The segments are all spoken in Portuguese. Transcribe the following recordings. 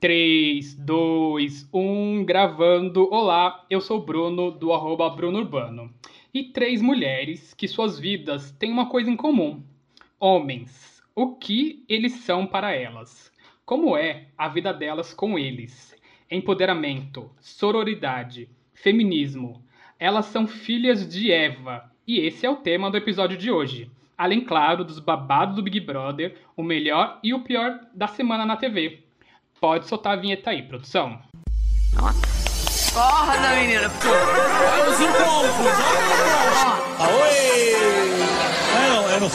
3, 2, 1, gravando. Olá, eu sou Bruno, do arroba Bruno Urbano. E três mulheres que suas vidas têm uma coisa em comum: homens. O que eles são para elas? Como é a vida delas com eles? Empoderamento, sororidade, feminismo. Elas são filhas de Eva, e esse é o tema do episódio de hoje. Além, claro, dos babados do Big Brother, o melhor e o pior da semana na TV. Pode soltar a vinheta aí, produção. Acorda, menina. Olha os encontros. Aoi! Não, é não.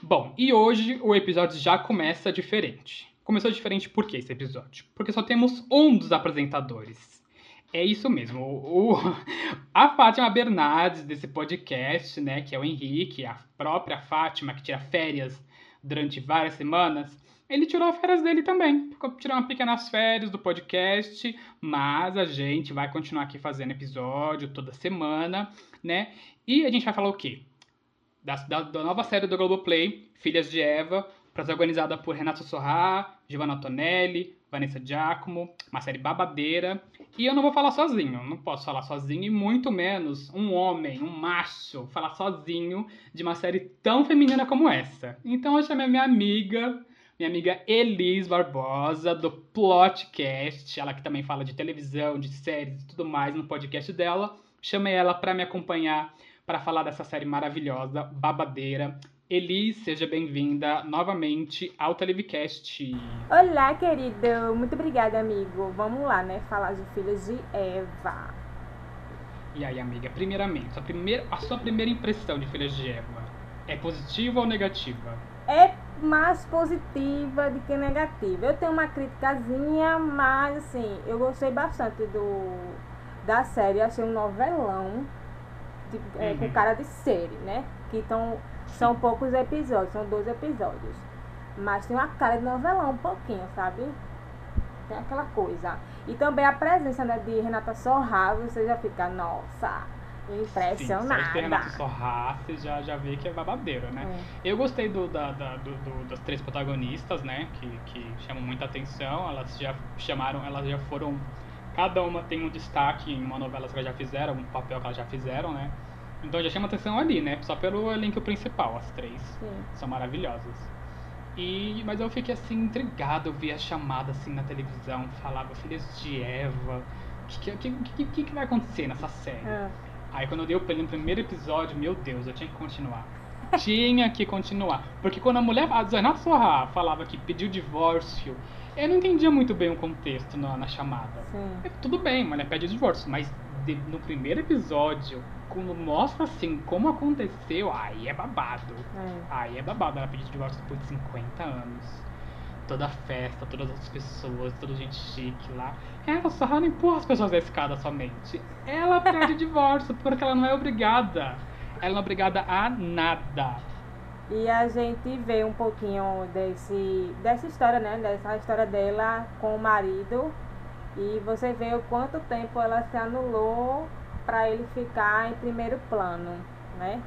Bom, e hoje o episódio já começa diferente. Começou diferente por que esse episódio? Porque só temos um dos apresentadores. É isso mesmo. O, o- a Fátima Bernardes desse podcast, né, que é o Henrique, a própria Fátima que tira férias durante várias semanas, ele tirou as férias dele também. Ficou tirando pequenas férias do podcast, mas a gente vai continuar aqui fazendo episódio toda semana, né? E a gente vai falar o quê? Da, da, da nova série do Globoplay, Filhas de Eva, protagonizada por Renato Sorrá, Giovanna Antonelli, Vanessa Giacomo, uma série babadeira. E eu não vou falar sozinho, não posso falar sozinho, e muito menos um homem, um macho, falar sozinho de uma série tão feminina como essa. Então eu chamei a minha amiga, minha amiga Elis Barbosa, do Plotcast, ela que também fala de televisão, de séries e tudo mais no podcast dela. Chamei ela para me acompanhar para falar dessa série maravilhosa, babadeira. Elis, seja bem-vinda novamente ao Televicast. Olá, querido. Muito obrigada, amigo. Vamos lá, né? Falar de Filhos de Eva. E aí, amiga, primeiramente, a, primeira, a sua primeira impressão de Filhas de Eva é positiva ou negativa? É mais positiva do que negativa. Eu tenho uma criticazinha, mas assim, eu gostei bastante do da série. Achei um novelão de- é, com Uhum. cara de série, né? Que tão, são poucos episódios, são 12 episódios. Mas tem uma cara de novelão um pouquinho, sabe? Tem aquela coisa. E também a presença né, de Renata Sorra, você já fica, nossa, Sim, impressionada. ter Renato Sorra, você já, já vê que é babadeiro, né? É. Eu gostei do, da, da- do- do- das três protagonistas, né? Que, que chamam muita atenção. Elas já chamaram, elas já foram. Cada uma tem um destaque em uma novela que elas já fizeram, um papel que elas já fizeram, né? Então já chama atenção ali, né? Só pelo elenco principal, as três. Sim. São maravilhosas. E, mas eu fiquei assim, intrigado, eu vi a chamada assim na televisão, falava Filhas de Eva. O que, que, que, que, que vai acontecer nessa série? Ah, Aí quando eu dei o play no primeiro episódio, meu Deus, eu tinha que continuar. tinha que continuar. Porque quando a mulher, a Renato Sorra falava que pediu divórcio, eu não entendia muito bem o contexto na, na chamada. sim. É, Tudo bem, a mulher pede divórcio, mas de- no primeiro episódio, quando mostra assim como aconteceu, aí é babado. É. Aí é babado, ela pediu divórcio depois de 50 anos. Toda a festa, todas as pessoas, toda gente chique lá. Ela só não empurra as pessoas da escada somente. Ela pede divórcio porque ela não é obrigada. Ela não é obrigada a nada. E a gente vê um pouquinho desse, dessa história, né? Dessa história dela com o marido. E você vê o quanto tempo ela se anulou para ele ficar em primeiro plano, né?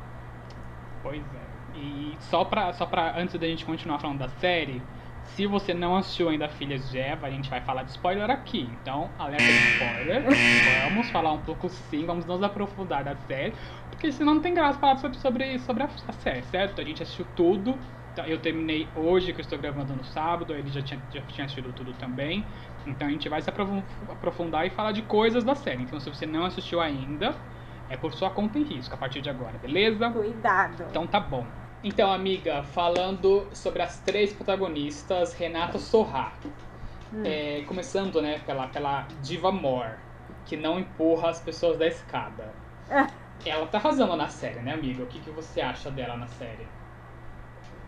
Pois é. E só pra, só pra antes da gente continuar falando da série, se você não assistiu ainda Filhas de Eva, a gente vai falar de spoiler aqui. Então, alerta de spoiler. vamos falar um pouco sim, vamos nos aprofundar da série. Porque senão não tem graça falar sobre, sobre, sobre a, a série, certo? A gente assistiu tudo. Então, Eu terminei hoje, que eu estou gravando no sábado, ele já tinha, já tinha assistido tudo também. Então a gente vai se aprofun- aprofundar e falar de coisas da série. Então se você não assistiu ainda, é por sua conta em risco a partir de agora, beleza? Cuidado. Então tá bom. Então, amiga, falando sobre as três protagonistas, Renata Sorra. Hum. É, começando, né, pela, pela Diva Mor, que não empurra as pessoas da escada. Ah. Ela tá arrasando na série, né, amiga? O que, que você acha dela na série?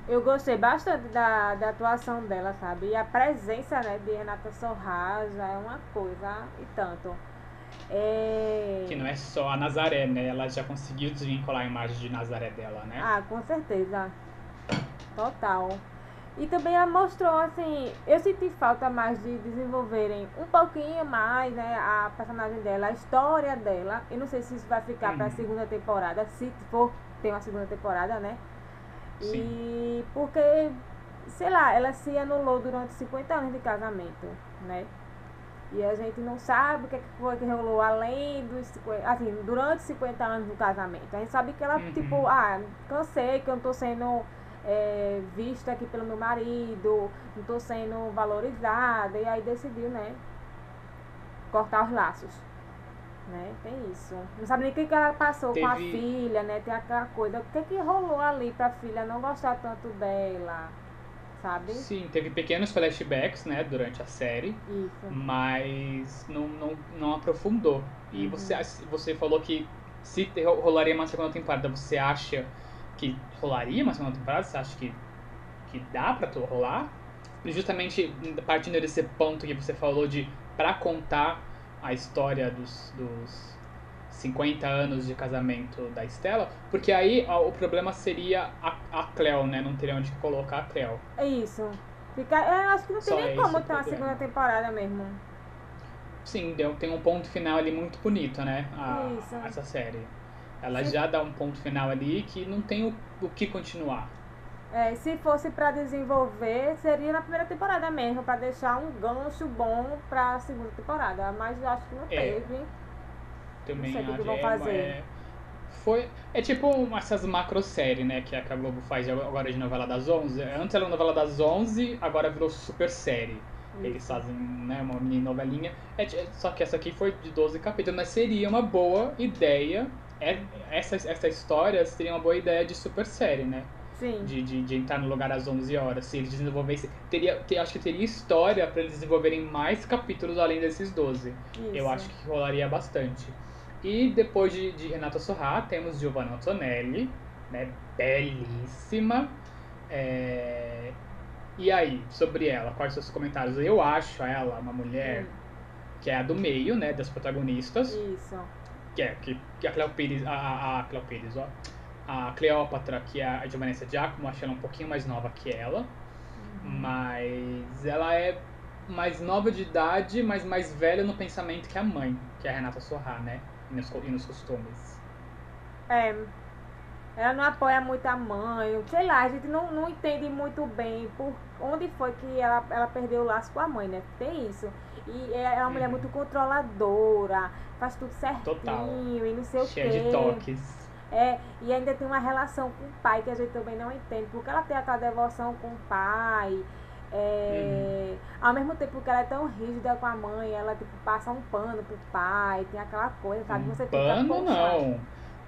Eu gostei bastante da, da atuação dela, sabe? E a presença né, de Renata Sorra já é uma coisa e tanto. É... Que não é só a Nazaré, né? Ela já conseguiu desvincular a imagem de Nazaré dela, né? Ah, com certeza. Total. E também ela mostrou, assim, eu senti falta mais de desenvolverem um pouquinho mais, né, a personagem dela, a história dela. Eu não sei se isso vai ficar pra Uhum. segunda temporada, se for ter uma segunda temporada, né? Sim. E porque, sei lá, ela se anulou durante 50 anos de casamento, né? E a gente não sabe o que é foi que rolou além dos 50, assim, durante 50 anos do casamento. A gente sabe que ela, Uhum. tipo, ah, cansei que eu não tô sendo é, vista aqui pelo meu marido, não tô sendo valorizada, e aí decidiu, né, cortar os laços. Né? Tem isso. Não sabe nem o que, que ela passou com a Teve- filha, né? Tem aquela coisa. O que que rolou ali pra filha não gostar tanto dela? Sabe? Sim, teve pequenos flashbacks, né, durante a série, Isso. mas não, não, não aprofundou. E Uhum. você, você falou que se rolaria uma segunda temporada, você acha que rolaria uma segunda temporada? Você acha que, que dá pra rolar? Justamente partindo desse ponto que você falou de pra contar a história dos, dos 50 anos de casamento da Estela, porque aí ó, o problema seria a, a Cleo, né? Não teria onde colocar a Cleo. É isso. Fica, eu acho que não tem Só nem esse como ter uma problema. segunda temporada mesmo. Sim, deu, tem um ponto final ali muito bonito, né? a- Isso. Essa série. Ela Sim. já dá um ponto final ali que não tem o, o que continuar. É, se fosse pra desenvolver, seria na primeira temporada mesmo, pra deixar um gancho bom pra segunda temporada. Mas eu acho que não É. teve. Também Não sei o que vão é, fazer. é- foi, é tipo essas macro séries, né? Que a a Globo faz agora de novela das 11. Antes era novela das 11, agora virou super série. Eles fazem né, uma mini novelinha. É, só que essa aqui foi de 12 capítulos, mas seria uma boa ideia. É, essa, essa história seria uma boa ideia de super série, né? Sim. de, de, de entrar no lugar às 11 horas. Se eles desenvolvessem. Teria, te- acho que teria história para eles desenvolverem mais capítulos além desses 12. Isso. Eu acho que rolaria bastante. E depois de, de Renata Sorrá, temos Giovanna Antonelli, né? Belíssima. É, E aí, sobre ela, quais são os seus comentários? Eu acho ela uma mulher que é a do meio, né? Das protagonistas. Isso. Que é que, que a Cleo Pires, a, a, a Cleo Pires, ó. A Cleópatra, que é a Giovanessa Giacomo, acho ela um pouquinho mais nova que ela. Mas ela é mais nova de idade, mas mais velha no pensamento que a mãe, que é a Renata Sorrá, né? E nos, e nos costumes. É. Ela não apoia muito a mãe, sei lá, a gente não, não entende muito bem por onde foi que ela, ela perdeu o laço com a mãe, né? Tem isso. E é uma mulher Uhum. muito controladora, faz tudo certinho Total. e não sei o Cheia quê. de toques. É, e ainda tem uma relação com o pai que a gente também não entende, porque ela tem aquela devoção com o pai. É, Ao mesmo tempo que ela é tão rígida com a mãe, ela tipo, passa um pano pro pai, tem aquela coisa, sabe? Um Você fica, pano não.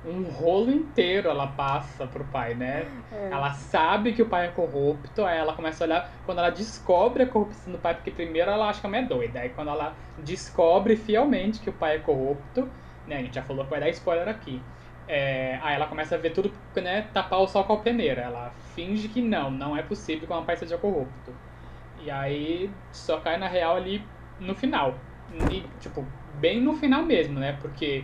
Um rolo inteiro ela passa pro pai, né? É. Ela sabe que o pai é corrupto, aí ela começa a olhar. Quando ela descobre a corrupção do pai, porque primeiro ela acha que a mãe é doida. Aí quando ela descobre fielmente que o pai é corrupto, né? A gente já falou que vai dar spoiler aqui. É, aí ela começa a ver tudo, né? Tapar o sol com a peneira. Ela finge que não, não é possível que o pai seja corrupto. E aí só cai na real ali no final. E, tipo, bem no final mesmo, né? Porque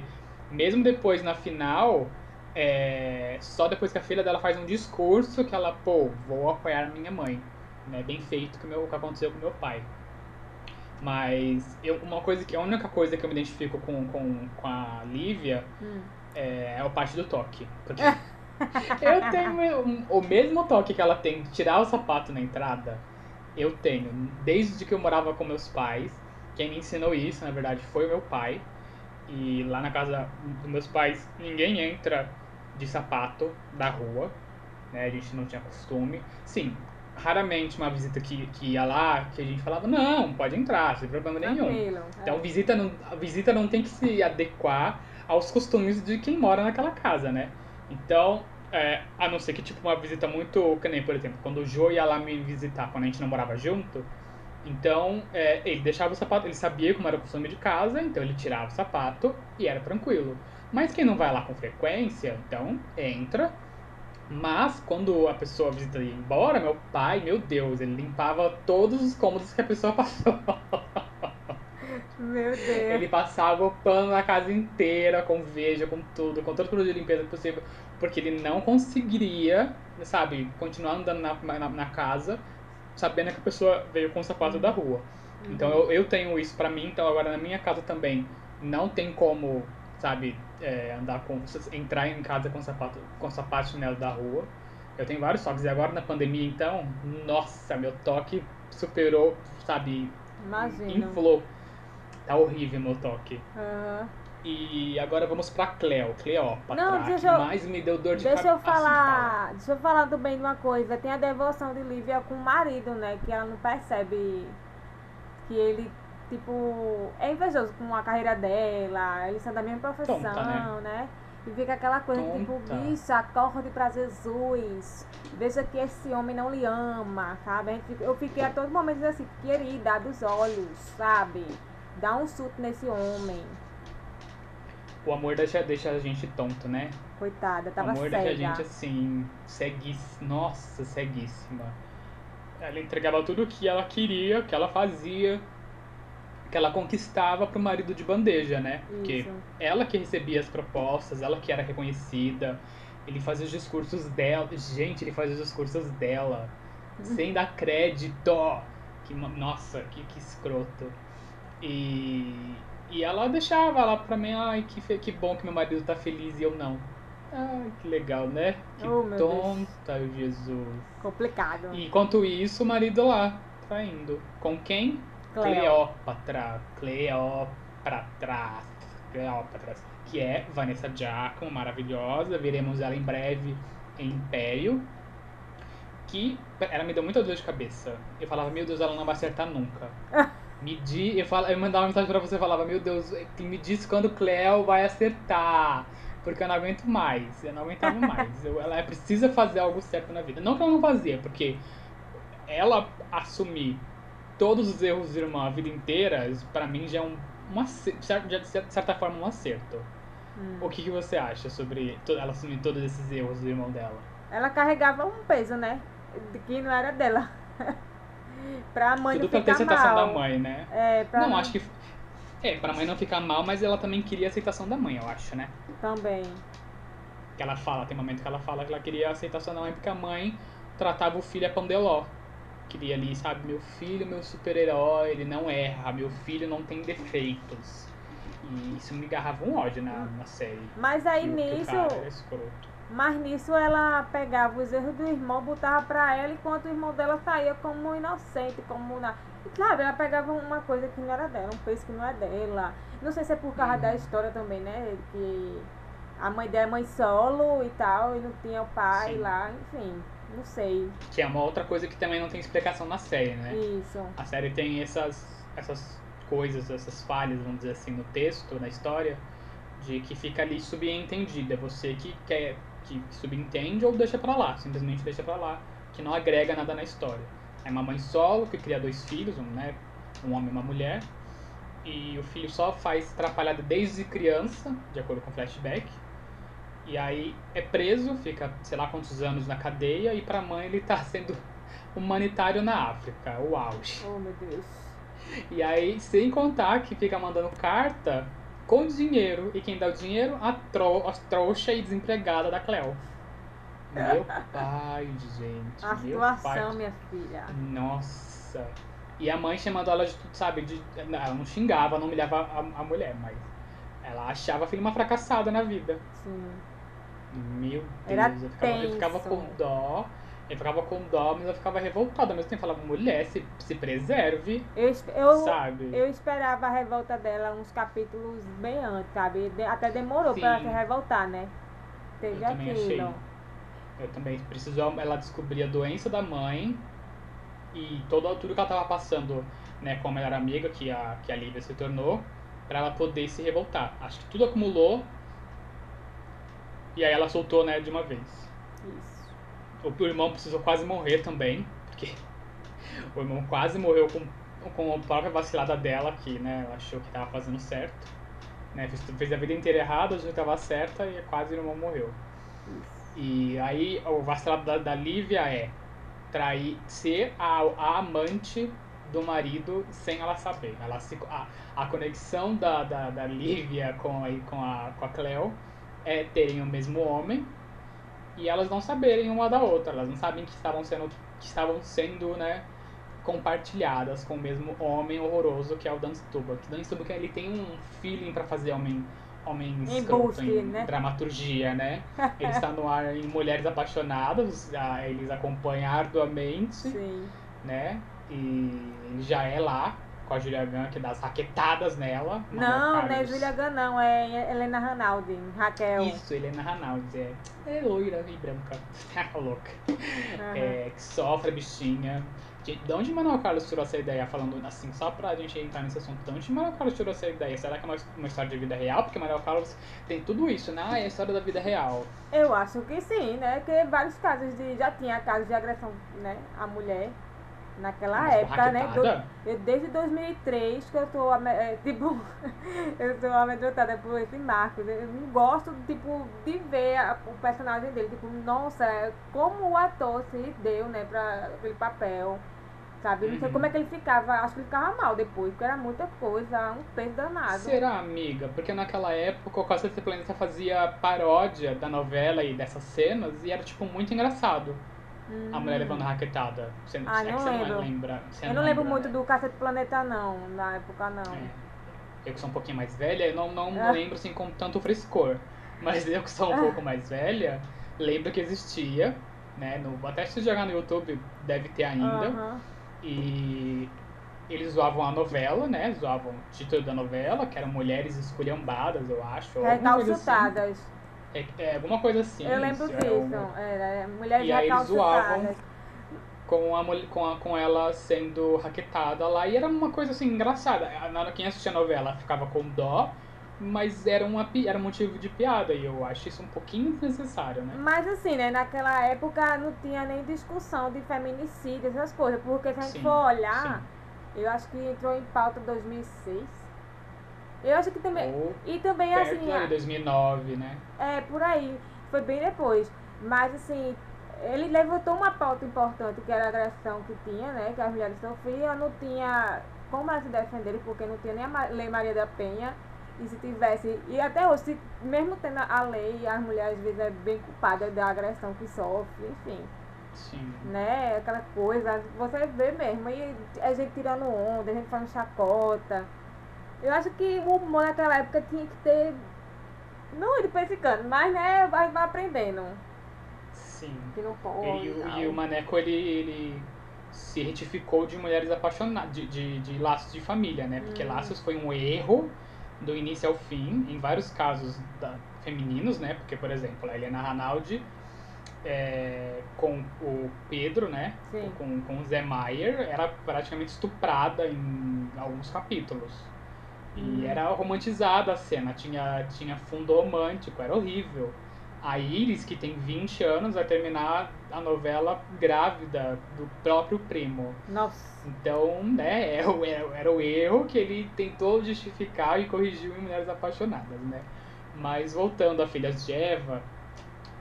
mesmo depois na final, é, só depois que a filha dela faz um discurso que ela, pô, vou apoiar minha mãe. Né? Bem feito que o que aconteceu com meu pai. Mas eu, uma coisa que a única coisa que eu me identifico com, com, com a Lívia Hum. É, é o parte do toque. Porque eu tenho o mesmo toque que ela tem de tirar o sapato na entrada. Eu tenho. Desde que eu morava com meus pais. Quem me ensinou isso, na verdade, foi o meu pai. E lá na casa dos meus pais, ninguém entra de sapato da rua. Né? A gente não tinha costume. Sim, raramente uma visita que, que ia lá, que a gente falava, não, pode entrar, sem problema nenhum. Tranquilo. Então é. visita não, a visita não tem que se adequar aos costumes de quem mora naquela casa, né? Então, é, a não ser que tipo uma visita muito, que nem por exemplo, quando o Jô ia lá me visitar quando a gente não morava junto, então é, ele deixava o sapato, ele sabia como era o costume de casa, então ele tirava o sapato e era tranquilo. Mas quem não vai lá com frequência, então entra. Mas quando a pessoa visita ia embora, meu pai, meu Deus, ele limpava todos os cômodos que a pessoa passou. Meu Deus. Ele passava o pano na casa inteira, com veja, com tudo, com todo o produto de limpeza possível, porque ele não conseguiria, sabe, continuar andando na, na, na casa, sabendo que a pessoa veio com o sapato da rua. Então eu, eu tenho isso pra mim, então agora na minha casa também não tem como, sabe, é, andar com, entrar em casa com sapato, com sapato chinelo da rua. Eu tenho vários toques. E agora na pandemia, então, nossa, meu toque superou, sabe, inflou. Tá horrível meu toque. Aham. E agora vamos pra Cleo, Cleópatra, Não, deixa que eu- mais me deu dor de Deixa eu cabeça. falar, deixa eu falar também de uma coisa. Tem a devoção de Lívia com o marido, né? Que ela não percebe que ele, tipo, é invejoso com a carreira dela, eles são da mesma profissão, Tonta, né? né? E fica aquela coisa, tipo, Tonta. bicho, acorde pra Jesus. Veja que esse homem não lhe ama, sabe? Eu fiquei a todo momento assim, querida, dos olhos, sabe? Dá um susto nesse homem. O amor deixa, deixa a gente tonto, né? Coitada, O tava amor cega. deixa a gente assim, ceguíssima. Nossa, ceguíssima. Ela entregava tudo o que ela queria, que ela fazia, que ela conquistava pro marido de bandeja, né? Porque Isso. ela que recebia as propostas, ela que era reconhecida. Ele fazia os discursos dela. Gente, ele fazia os discursos dela. Sem dar crédito. Que, nossa, que, que escroto. E, e ela deixava lá pra mim, ai, que, fe- que bom que meu marido tá feliz e eu não. Ai, que legal, né? Que Oh, meu Deus. tonta, Jesus. Complicado. E enquanto isso, o marido lá, traindo. Com quem? Cleópatra. Cleópatra. Cleópatra. Que é Vanessa Giacomo, maravilhosa. Veremos ela em breve em Império. Que ela me deu muita dor de cabeça. Eu falava, meu Deus, ela não vai acertar nunca. Me di, eu, falo, eu mandava uma mensagem pra você e falava, meu Deus, me diz quando Cleo vai acertar. Porque eu não aguento mais. Eu não aguentava mais. Eu, ela precisa fazer algo certo na vida. Não que ela não fazia, porque ela assumir todos os erros do irmão a vida inteira, pra mim já é um, um acer- de cer- de certa forma um acerto. Hum. O que, que você acha sobre ela assumir todos esses erros do irmão dela? Ela carregava um peso, né? De Que não era dela. pra mãe Tudo não pra ter ficar aceitação mal. da mãe, né? É, pra Não, acho que. É, pra mãe não ficar mal, mas ela também queria a aceitação da mãe, eu acho, né? Também. Que ela fala, tem momento que ela fala que ela queria a aceitação da mãe porque a mãe tratava o filho a pandeló. Queria ali, sabe, meu filho, meu super-herói, ele não erra, meu filho não tem defeitos. E isso me agarrava um ódio na, na série. Mas aí Que o- que o nisso, cara era escroto. Mas nisso ela pegava os erros do irmão, botava pra ela, enquanto o irmão dela saía como inocente, como na. Sabe, ela pegava uma coisa que não era dela, um peso que não é dela. Não sei se é por causa Uhum. da história também, né? Que a mãe dela é mãe solo e tal, e não tinha o pai Sim. lá, enfim, não sei. Que é uma outra coisa que também não tem explicação na série, né? Isso. A série tem essas, essas coisas, essas falhas, vamos dizer assim, no texto, na história, de que fica ali subentendida. Você que quer, que subentende ou deixa pra lá, simplesmente deixa pra lá, que não agrega nada na história. É uma mãe solo que cria dois filhos, um, né, um homem e uma mulher, e o filho só faz atrapalhada desde criança, de acordo com o flashback. E aí é preso, fica sei lá quantos anos na cadeia, e pra mãe ele tá sendo humanitário na África, o auge. Oh, meu Deus. E aí, sem contar que fica mandando carta com dinheiro. E quem dá o dinheiro? A, tro a trouxa e desempregada da Cleo. Meu pai, gente. A meu situação, pai. minha filha. Nossa. E a mãe chamando ela de tudo, sabe? De, ela não xingava, não humilhava a, a mulher, mas ela achava a filha uma fracassada na vida. Sim. Meu Deus, Era eu, ficava, eu ficava dó. Eu ficava com dó, mas eu ficava revoltada. Ao mesmo tempo, eu falava, mulher, se, se preserve, Eu, eu, sabe? eu esperava a revolta dela uns capítulos bem antes, sabe? De- até demorou pra ela Sim. se revoltar, né? Teve Eu também aquilo. achei. Eu também precisou ela descobrir a doença da mãe e todo, tudo que ela tava passando, né, com a melhor amiga que a, que a Lívia se tornou, pra ela poder se revoltar. Acho que tudo acumulou e aí ela soltou, né, de uma vez. O irmão precisou quase morrer também, porque o irmão quase morreu com, com a própria vacilada dela, que né, ela achou que estava fazendo certo. Né, fez, fez a vida inteira errada, achou que estava certa e quase o irmão morreu. E aí o vacilado da, da Lívia é trair, ser a, a amante do marido sem ela saber. Ela se, a, a conexão da, da, da Lívia com, com, a, com a Cleo é terem o mesmo homem e elas não saberem uma da outra. Elas não sabem que estavam sendo, que estavam sendo né, compartilhadas com o mesmo homem horroroso que é o Dan Stubach. Dan Stubach ele tem um feeling pra fazer homem homem Em escroto em né? dramaturgia, né? Ele está no ar em Mulheres Apaixonadas, eles acompanham arduamente, Sim. né? E ele já é lá com a Julia Gunn, que dá as raquetadas nela. Não, não é. Julia Gunn, não. É Helena Ranaldi. Raquel. Isso, Helena Ranaldi, é, é loira e branca, Tá louca. Aham. É, que sofre, bichinha. De, de onde Manuel Carlos tirou essa ideia? Falando assim, só pra gente entrar nesse assunto, de onde Manuel Carlos tirou essa ideia? Será que é uma, uma história de vida real? Porque Manuel Carlos tem tudo isso, né? Ah, é a história da vida real. Eu acho que sim, né? Porque vários casos de. Já tinha casos de agressão, né? A mulher. Naquela Mas época, né? Do- eu, desde 2003 que eu tô, é, tipo, eu sou amedrontada por esse Marcos. Eu não gosto, tipo, de ver a- o personagem dele. Tipo, nossa, como o ator se deu, né, pra aquele papel. Sabe? Não sei Uhum. como é que ele ficava. Acho que ele ficava mal depois, porque era muita coisa, um peso danado. Será, amiga? Porque naquela época o Costa Planeta fazia paródia da novela e dessas cenas e era, tipo, muito engraçado. A mulher levando raquetada. Você, Hum. Ah, é não que você lembro. não lembra. você Eu não lembro muito do Cacete Planeta, não. Na época, não. É. Eu que sou um pouquinho mais velha, eu não, não Ah. lembro assim com tanto frescor. Mas eu que sou um Ah. pouco mais velha, lembro que existia, né? No, até se jogar no YouTube deve ter ainda. Aham. E eles zoavam a novela, né? Zoavam o título da novela, que eram Mulheres Esculhambadas, eu acho. coisa assim. É, é, alguma coisa assim. eu lembro isso, disso. era uma- Era, é, mulheres E aí eles zoavam com, a, com, a, com ela sendo raquetada lá. E era uma coisa assim engraçada. Quem assistia a novela ficava com dó, mas era, uma, era um motivo de piada. E eu acho isso um pouquinho desnecessário, né? Mas assim, né, naquela época não tinha nem discussão de feminicídio, essas coisas, porque se a gente Sim, for olhar, eu acho que entrou em pauta em 2006. Eu acho que também. Ou E também perto assim, ali, 2009, né? é por aí, foi bem depois. Mas assim, ele levantou uma pauta importante, que era a agressão que tinha, né? Que as mulheres sofriam, não tinha como elas se defenderem, porque não tinha nem a Lei Maria da Penha. E se tivesse, e até hoje, se- mesmo tendo a lei, as mulheres às vezes é bem culpada da agressão que sofre, enfim, Sim. né? Aquela coisa, você vê mesmo, e a gente tirando onda, a gente fazendo chacota. Eu acho que o humor naquela época tinha que ter, não ele pensando, mas né, vai, vai aprendendo. Sim. Que não pode. E, o- tal. e o Maneco, ele, ele se retificou de mulheres apaixonadas, de, de, de laços de família, né? Porque Hum. laços foi um erro do início ao fim, em vários casos da- femininos, né? Porque, por exemplo, a Helena Ranaldi é, com o Pedro, né? Sim. Com, com o Zé Maier, era praticamente estuprada em alguns capítulos. E Hum. era romantizada a cena, tinha, tinha fundo romântico, era horrível. A Iris, que tem 20 anos, vai terminar a novela grávida do próprio primo. Nossa. Então, né, era, o- era, era o erro que ele tentou justificar e corrigiu em Mulheres Apaixonadas, né? Mas voltando a Filhas de Eva,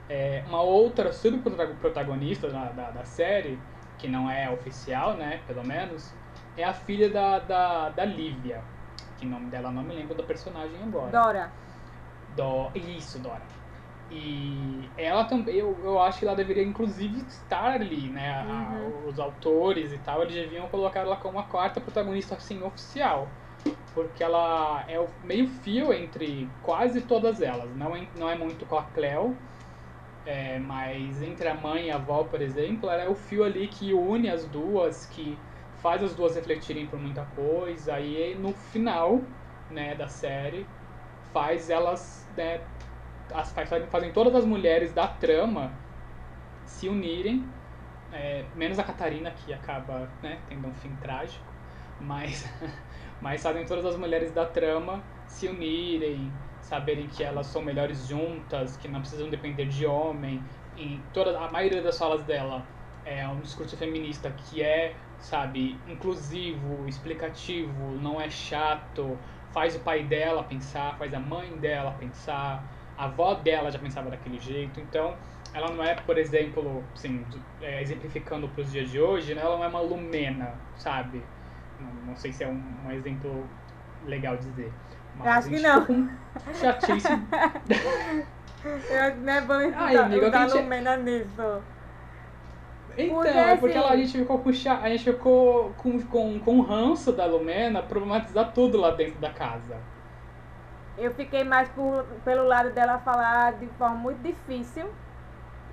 é, uma outra subprotagonista da, da, da série, que não é oficial, né, pelo menos, é a filha da, da, da Lívia. Que nome dela não me lembro do personagem agora. Dora. Do... Isso, Dora. E ela também, eu, eu acho que ela deveria inclusive estar ali, né? A- Uhum. os autores e tal, eles deviam colocar ela como a quarta protagonista, assim, oficial. Porque ela é o meio fio entre quase todas elas. Não é, não é muito com a Cleo, é, mas entre a mãe e a avó, por exemplo, ela é o fio ali que une as duas, que faz as duas refletirem por muita coisa. E no final né, da série faz elas, né, as, faz- fazem todas as mulheres da trama se unirem, é, menos a Catarina que acaba, né, tendo um fim trágico, mas, mas fazem todas as mulheres da trama se unirem, saberem que elas são melhores juntas, que não precisam depender de homem. Em toda a maioria das falas dela é um discurso feminista que é, sabe, inclusivo, explicativo, não é chato, faz o pai dela pensar, faz a mãe dela pensar, a avó dela já pensava daquele jeito, então ela não é, por exemplo, assim, é, exemplificando para os dias de hoje, né, ela não é uma lumena, sabe? Não, não sei se é um, um exemplo legal dizer. Acho que não. chatice. Eu não é bom Ai, amiga, Lumena nisso. Então, Porque, é porque assim- ela, a gente ficou com cha- a gente ficou com, com, com o ranço da Lumena problematizar tudo lá dentro da casa. eu fiquei mais por, pelo lado dela falar de forma muito difícil.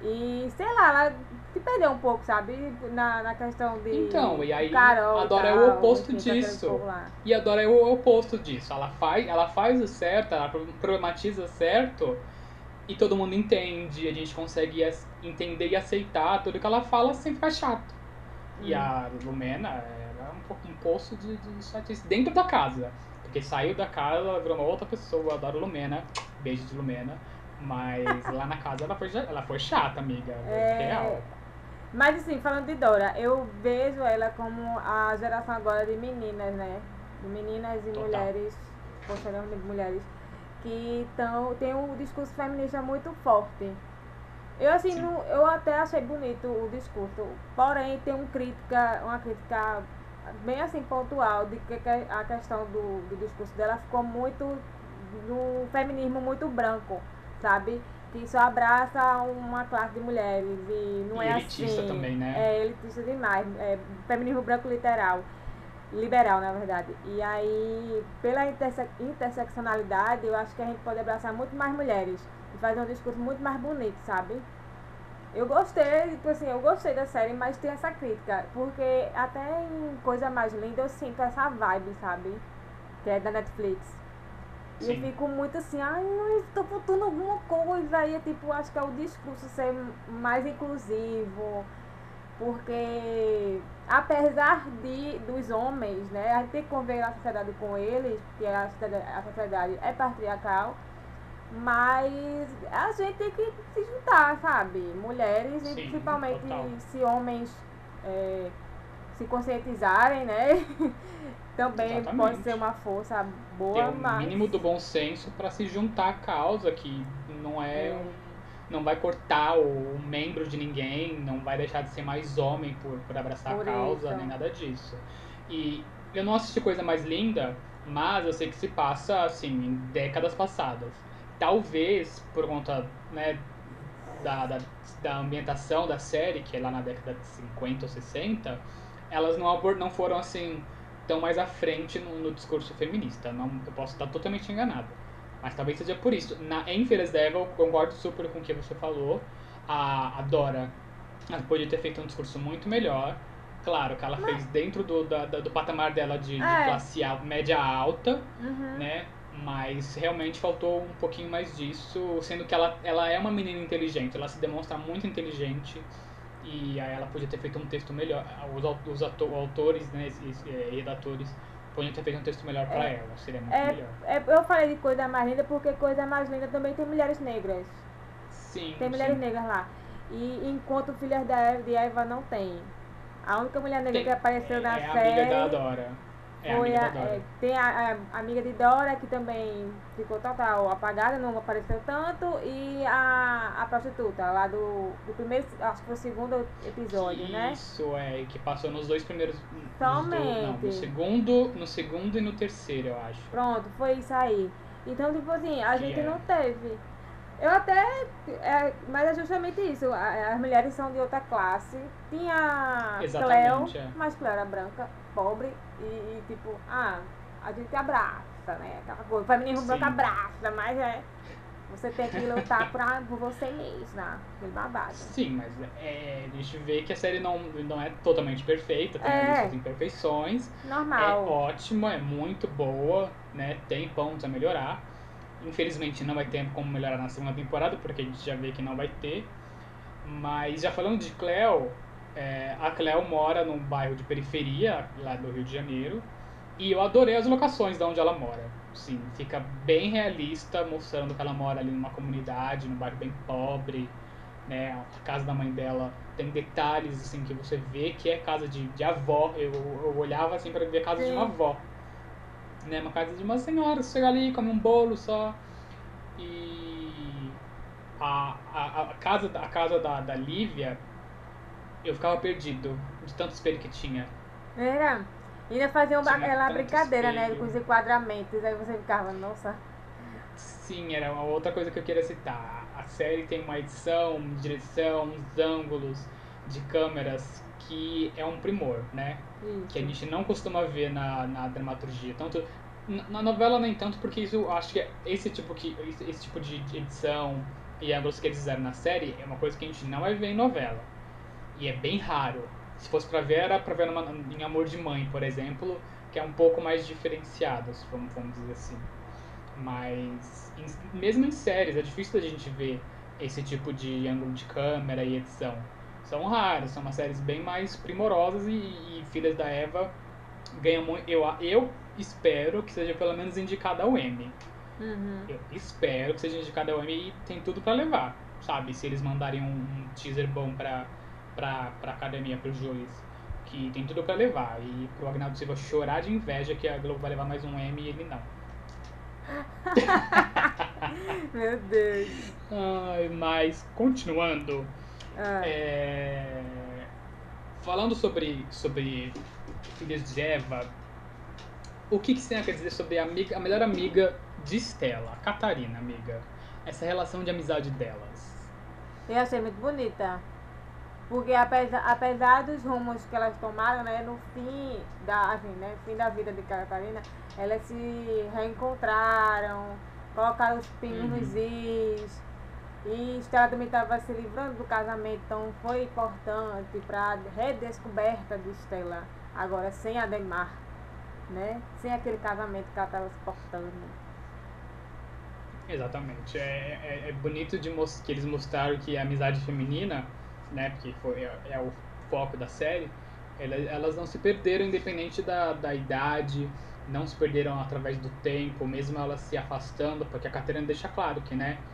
E, sei lá, ela se perdeu um pouco, sabe? Na, na questão de. Então, e aí Carol a Dora é tal, o oposto enfim, aquele disso. E a Dora é o oposto disso. Ela faz, ela faz o certo, ela pro- problematiza certo e todo mundo entende. A gente consegue entender e aceitar tudo que ela fala sem ficar chato. E Hum. a Lumena era um, pouco um poço de, de chatice dentro da casa. Porque saiu da casa, ela virou uma outra pessoa. Adoro Lumena. Beijo de Lumena. Mas lá na casa ela foi, ela foi chata, amiga. É, Real. Mas assim, falando de Dora, eu vejo ela como a geração agora de meninas, né? De meninas e Total. mulheres, posteriormente mulheres, que tão, tem um discurso feminista muito forte. Eu assim, Sim. não, eu até achei bonito o discurso, porém tem um crítica, uma crítica bem assim pontual de que que a questão do, do discurso dela ficou muito no feminismo muito branco, sabe? Que só abraça uma classe de mulheres e não E é elitista assim. também, né? É elitista demais, é feminismo branco literal, liberal na verdade. E aí, pela interse interseccionalidade, eu acho que a gente pode abraçar muito mais mulheres e fazer um discurso muito mais bonito, sabe? Eu gostei, tipo assim, eu gostei da série, mas tem essa crítica, porque até em Coisa Mais Linda eu sinto essa vibe, sabe? Que é da Netflix. E eu Sim. fico muito assim, ai, tô faltando alguma coisa aí, tipo, acho que é o discurso ser mais inclusivo, porque apesar de dos homens, né, a gente tem que conviver a sociedade com eles, porque a sociedade, a sociedade é patriarcal, mas a gente tem que se juntar, sabe? Mulheres Sim, e principalmente total. se homens é, se conscientizarem, né? Também pode Exatamente. ser uma força boa, Ter o mas. mínimo do bom senso pra se juntar à causa, que não é. É. não vai cortar o, membro de ninguém, não vai deixar de ser mais homem por, por abraçar Por a causa, isso. nem nada disso. E eu não assisti coisa mais linda, mas eu sei que se passa assim, em décadas passadas. Talvez por conta, né, da, da, da ambientação da série, que é lá na década de 50 ou 60, elas não, não foram assim tão mais à frente no, no discurso feminista. Não, eu posso estar totalmente enganado. Mas talvez seja por isso. Na, em Devil, eu concordo super com o que você falou. A, a Dora ela podia ter feito um discurso muito melhor. Claro que ela fez dentro do, da, do patamar dela de, de É. classe al- média alta, Uhum. né? Mas realmente faltou um pouquinho mais disso, sendo que ela, ela é uma menina inteligente, ela se demonstra muito inteligente e aí ela podia ter feito um texto melhor. Os, os ato- autores né, e, e redatores podiam ter feito um texto melhor pra ela, seria muito É, melhor. é, eu falei de Coisa Mais Linda porque Coisa Mais Linda também tem mulheres negras. Sim, Tem mulheres sim. negras lá. E enquanto Filhas da Eva, de Eva não tem. A única mulher negra Tem. que apareceu na é a série amiga da Dora. É foi a, é, tem a, a amiga de Dora que também ficou total apagada, não apareceu tanto, e a, a prostituta lá do, do primeiro, acho que foi o segundo episódio, né? Isso, é, que passou nos dois primeiros. nos do- Somente. não, no segundo, no segundo e no terceiro, eu acho. Pronto, foi isso aí. Então, tipo assim, a Que gente é. não teve. Eu até. É, mas é justamente isso. As mulheres são de outra classe. Tinha Exatamente, Cleo, é. mas Cleo era branca, pobre, e, e, tipo, ah, a gente abraça, né? Aquela coisa. O feminismo branco abraça, mas é. Você tem que lutar pra, por você mesma. Aquele babado. Sim, mas é, a gente vê que a série não, não é totalmente perfeita, tem É. suas imperfeições. É Normal. ótima, é muito boa, né? Tem pontos a melhorar. Infelizmente não vai ter como melhorar na segunda temporada, porque a gente já vê que não vai ter. Mas já falando de Cleo, é, a Cleo mora num bairro de periferia, lá do Rio de Janeiro. E eu adorei as locações de onde ela mora. Sim, fica bem realista, mostrando que ela mora ali numa comunidade, num bairro bem pobre, né? A casa da mãe dela tem detalhes assim que você vê que é casa de, de avó. Eu, eu olhava assim para ver a casa de uma Sim. avó, né? Uma casa de uma senhora, você chega ali, come um bolo só. E a, a, a casa, a casa da, da Lívia, eu ficava perdido de tanto espelho que tinha. Era. Ainda faziam ba- Tinha aquela tanto brincadeira, né? espelho. Com os enquadramentos. Aí você ficava, nossa. Sim, era uma outra coisa que eu queria citar. A série tem uma edição, direção, uns ângulos de câmeras que é um primor, né? Isso. Que a gente não costuma ver na, na dramaturgia. Tanto Na novela nem tanto, porque isso acho que é esse tipo, que, esse, esse tipo de edição e ângulos que eles fizeram na série é uma coisa que a gente não vai ver em novela. E é bem raro. Se fosse pra ver, era pra ver numa, em Amor de Mãe, por exemplo, que é um pouco mais diferenciado, se vamos, vamos dizer assim. Mas em- mesmo em séries é difícil da gente ver esse tipo de ângulo de câmera e edição. São raros, são umas séries bem mais primorosas e, e Filhas da Eva ganha muito. Eu, eu espero que seja pelo menos indicada ao Emmy. Uhum. Eu espero que seja indicada ao Emmy e tem tudo pra levar, sabe? Se eles mandarem um, um teaser bom pra, pra, pra academia, pros júris, que tem tudo pra levar. E pro Agnaldo Silva chorar de inveja que a Globo vai levar mais um Emmy e ele não. Meu Deus. Ai, mas continuando, Ah, é, falando sobre, sobre Filhas de Eva, o que, que você tem a dizer sobre a, amiga, a melhor amiga de Estela, a Catarina, amiga? Essa relação de amizade delas. Eu achei muito bonita. Porque apesar, apesar dos rumos que elas tomaram, né, no fim da, assim, né, fim da vida de Catarina, elas se reencontraram, colocaram os pingos Uhum. nos is. E Estela também estava se livrando do casamento, então foi importante para a redescoberta de Estela. Agora sem Ademar, né? Sem aquele casamento que ela estava suportando. Exatamente. É, é, é bonito de que eles mostraram que a amizade feminina, né, porque foi, é, é o foco da série, ela- elas não se perderam independente da, da idade, não se perderam através do tempo, mesmo elas se afastando, porque a Catarina deixa claro que, né,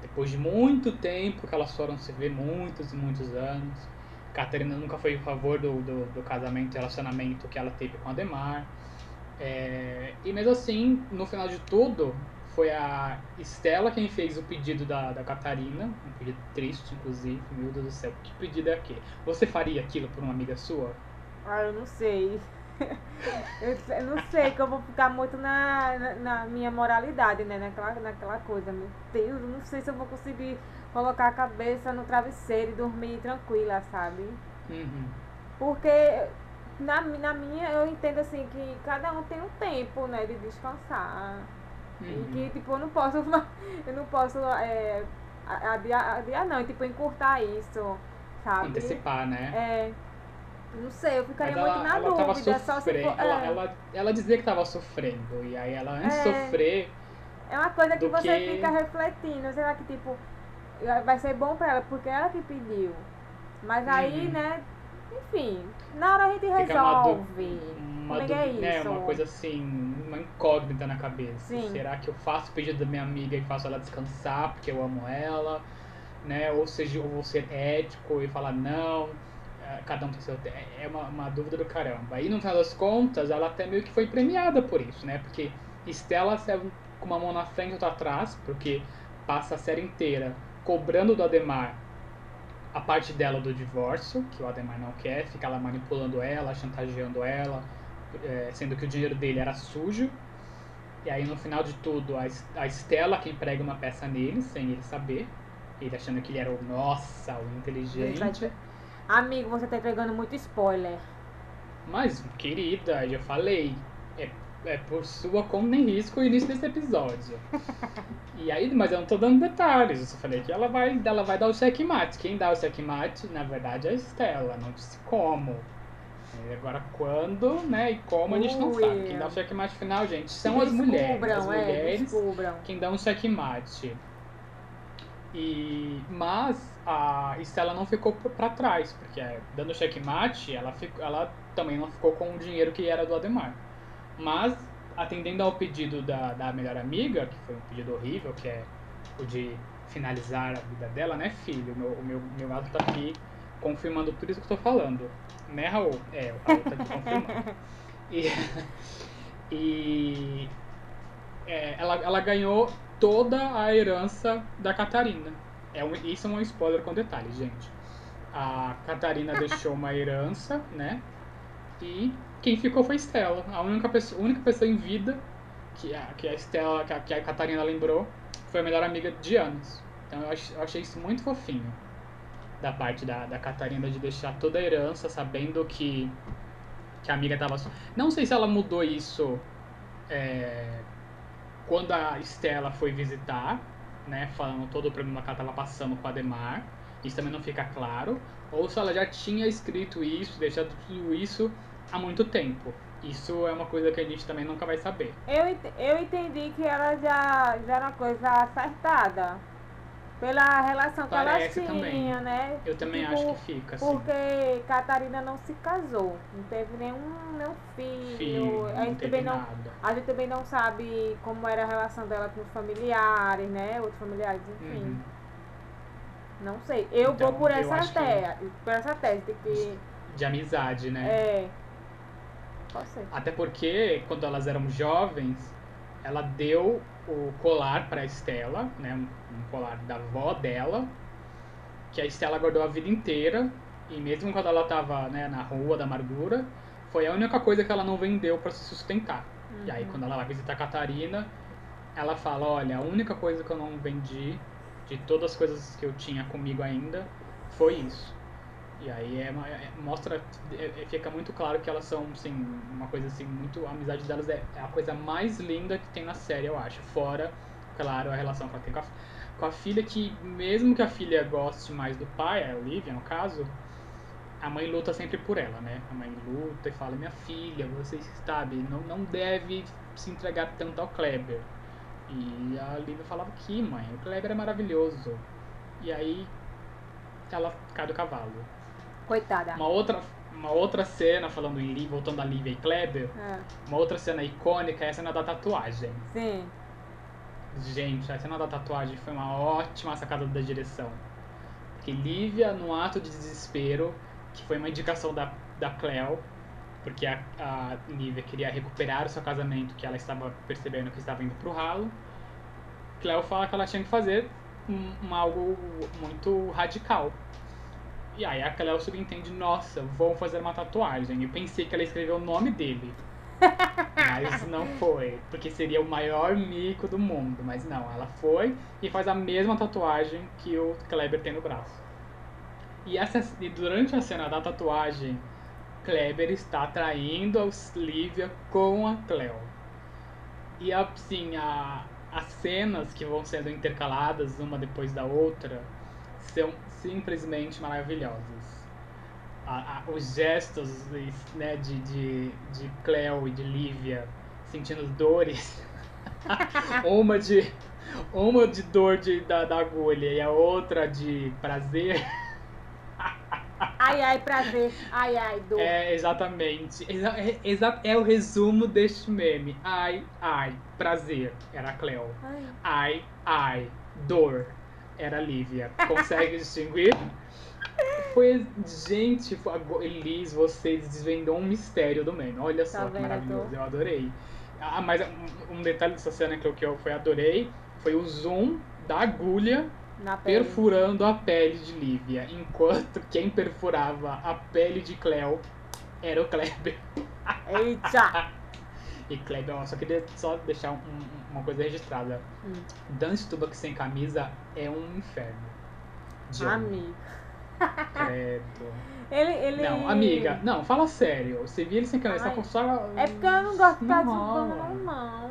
depois de muito tempo que elas foram se ver, muitos e muitos anos, Catarina nunca foi em favor do, do, do casamento relacionamento que ela teve com Ademar. É, e mesmo assim, no final de tudo, foi a Estela quem fez o pedido da, da Catarina, um pedido triste, inclusive. Meu Deus do céu, que pedido é aquele? Você faria aquilo por uma amiga sua? Ah, eu não sei. eu, não sei, que eu vou ficar muito na, na, na minha moralidade, né? Naquela, naquela coisa. Meu Deus, eu não sei se eu vou conseguir colocar a cabeça no travesseiro e dormir tranquila, sabe? Uhum. Porque na, na minha eu entendo assim que cada um tem um tempo, né, de descansar. E Uhum. que, tipo, eu não posso, eu não posso é, adiar, adiar não, e, tipo, encurtar isso, sabe? Antecipar, né? É, não sei, eu ficaria ela, muito na ela dúvida, só se for, Ela, é. ela, ela dizia que tava sofrendo. E aí ela, antes de É. sofrer, É uma coisa que você que- fica refletindo. Será que, tipo, vai ser bom pra ela porque ela que pediu. Mas aí, Uhum. né, enfim, na hora a gente uma, resolve. uma, é que é du- né, isso? uma coisa assim, uma incógnita na cabeça. Sim. Será que eu faço o pedido da minha amiga e faço ela descansar porque eu amo ela? Né? Ou seja, eu vou ser ético e falar não, é, cada um tem seu. É uma, uma dúvida do caramba. E no final das contas, ela até meio que foi premiada por isso, né? Porque Estela saiu com uma mão na frente e outra atrás, porque passa a série inteira cobrando do Ademar a parte dela do divórcio, que o Ademar não quer, fica lá manipulando ela, chantageando ela, é, sendo que o dinheiro dele era sujo. E aí no final de tudo, a, a Estela quem prega uma peça nele, sem ele saber. Ele achando que ele era o nossa, o inteligente. Amigo, você tá entregando muito spoiler. Mas, querida, já falei, é, é por sua conta em risco o início desse episódio. e aí, mas eu não tô dando detalhes, eu só falei que ela vai, ela vai dar o checkmate. Quem dá o checkmate, na verdade, é a Estela, não disse como. E agora, quando, né, e como a gente não Ui. sabe. Quem dá o checkmate final, gente, são as mulheres. As é, mulheres descubram. quem dá um checkmate. E, mas a Estela não ficou p- pra trás, porque é, dando checkmate, ela, ficou, ela também não ficou com o dinheiro que era do Ademar. Mas, atendendo ao pedido da, da melhor amiga, que foi um pedido horrível, que é o de finalizar a vida dela, né, filho? O meu, o meu, meu gato tá aqui confirmando tudo isso que eu tô falando. Né, Raul? É, o Raul tá aqui confirmando. E, e é, ela, ela ganhou toda a herança da Catarina. É um, isso é um spoiler com detalhes, gente. A Catarina deixou uma herança, né? E quem ficou foi Estela. A única pessoa, única pessoa em vida que a, que a Estela, que a, que a Catarina lembrou, foi a melhor amiga de anos. Então eu, ach- eu achei isso muito fofinho da parte da, da Catarina de deixar toda a herança, sabendo que, que a amiga tava. so- Não sei se ela mudou isso é, quando a Estela foi visitar, né, falando todo o problema que ela estava passando com a Ademar, isso também não fica claro, ou se ela já tinha escrito isso, deixado tudo isso há muito tempo. Isso é uma coisa que a gente também nunca vai saber. Eu, eu entendi que ela já, já era uma coisa acertada. Pela relação que elas Parece tinham, também. né? Eu também Tipo, acho que fica, assim. Porque Catarina não se casou. Não teve nenhum, nenhum filho. Filho, a, gente também não, a gente também não sabe como era a relação dela com os familiares, né? Outros familiares, enfim. Uhum. Não sei. Eu Então, vou por essa acho que- tese. Por essa tese de que. De amizade, né? É. Pode ser. Até porque, quando elas eram jovens, ela deu o colar para Estela, né? Um colar da avó dela, que a Estela guardou a vida inteira. E mesmo quando ela estava né, na rua da amargura, foi a única coisa que ela não vendeu para se sustentar. E aí, quando ela vai visitar a Catarina, ela fala: Olha, a única coisa que eu não vendi de todas as coisas que eu tinha comigo ainda foi isso. E aí é, é- mostra, é- é- fica muito claro que elas são, assim, uma coisa assim, muito. A amizade delas é, é a coisa mais linda que tem na série, eu acho. Fora, claro, a relação que ela tem com a, com a filha, que mesmo que a filha goste mais do pai, a Olivia, no caso, a mãe luta sempre por ela, né? A mãe luta e fala, minha filha, você sabe, não, não deve se entregar tanto ao Kleber. E a Olivia falava que, mãe, o Kleber é maravilhoso. E aí ela cai do cavalo. Coitada. Uma outra, uma outra cena, falando em Li- voltando a Lívia e Kleber, É. uma outra cena icônica é a cena da tatuagem. Sim. Gente, a cena da tatuagem foi uma ótima sacada da direção. Porque Lívia, num ato de desespero, que foi uma indicação da, da Cleo, porque a, a Lívia queria recuperar o seu casamento, que ela estava percebendo que estava indo pro ralo. Cleo fala que ela tinha que fazer um, um algo muito radical. E aí a Cleo subentende, nossa, vou fazer uma tatuagem. Eu pensei que ela escreveu o nome dele. Mas não foi, porque seria o maior mico do mundo. Mas não, ela foi e faz a mesma tatuagem que o Kleber tem no braço. E, essa, e durante a cena da tatuagem, Kleber está traindo a Lívia com a Cleo. E assim, a, as cenas que vão sendo intercaladas uma depois da outra são simplesmente maravilhosas. A- a- os gestos né, de, de, de Cleo e de Lívia sentindo dores. uma de uma de dor de, da, da agulha e a outra de prazer. Ai, ai, prazer. Ai, ai, dor. É exatamente. Exa é, exa é o resumo deste meme. Ai, ai, prazer. Era a Cleo. Ai. Ai, ai, dor. Era Lívia. Consegue distinguir? Foi, gente, Elis, você desvendou um mistério do meme. Olha só Tá que maravilhoso, eu adorei. Ah, mas um, detalhe dessa cena que eu, que eu foi, adorei foi o zoom da agulha perfurando a pele de Lívia, enquanto quem perfurava a pele de Cleo era o Kleber. Eita! E Kleber, eu só queria só deixar um- uma coisa registrada. Hum. Dan Stubach sem camisa é um inferno. Amigo. Credo. Ele, ele... Não, amiga, não, fala sério. Você viu ele sem camisa, Ai. tá com só. É porque eu não gosto de Não desculpando, não, não.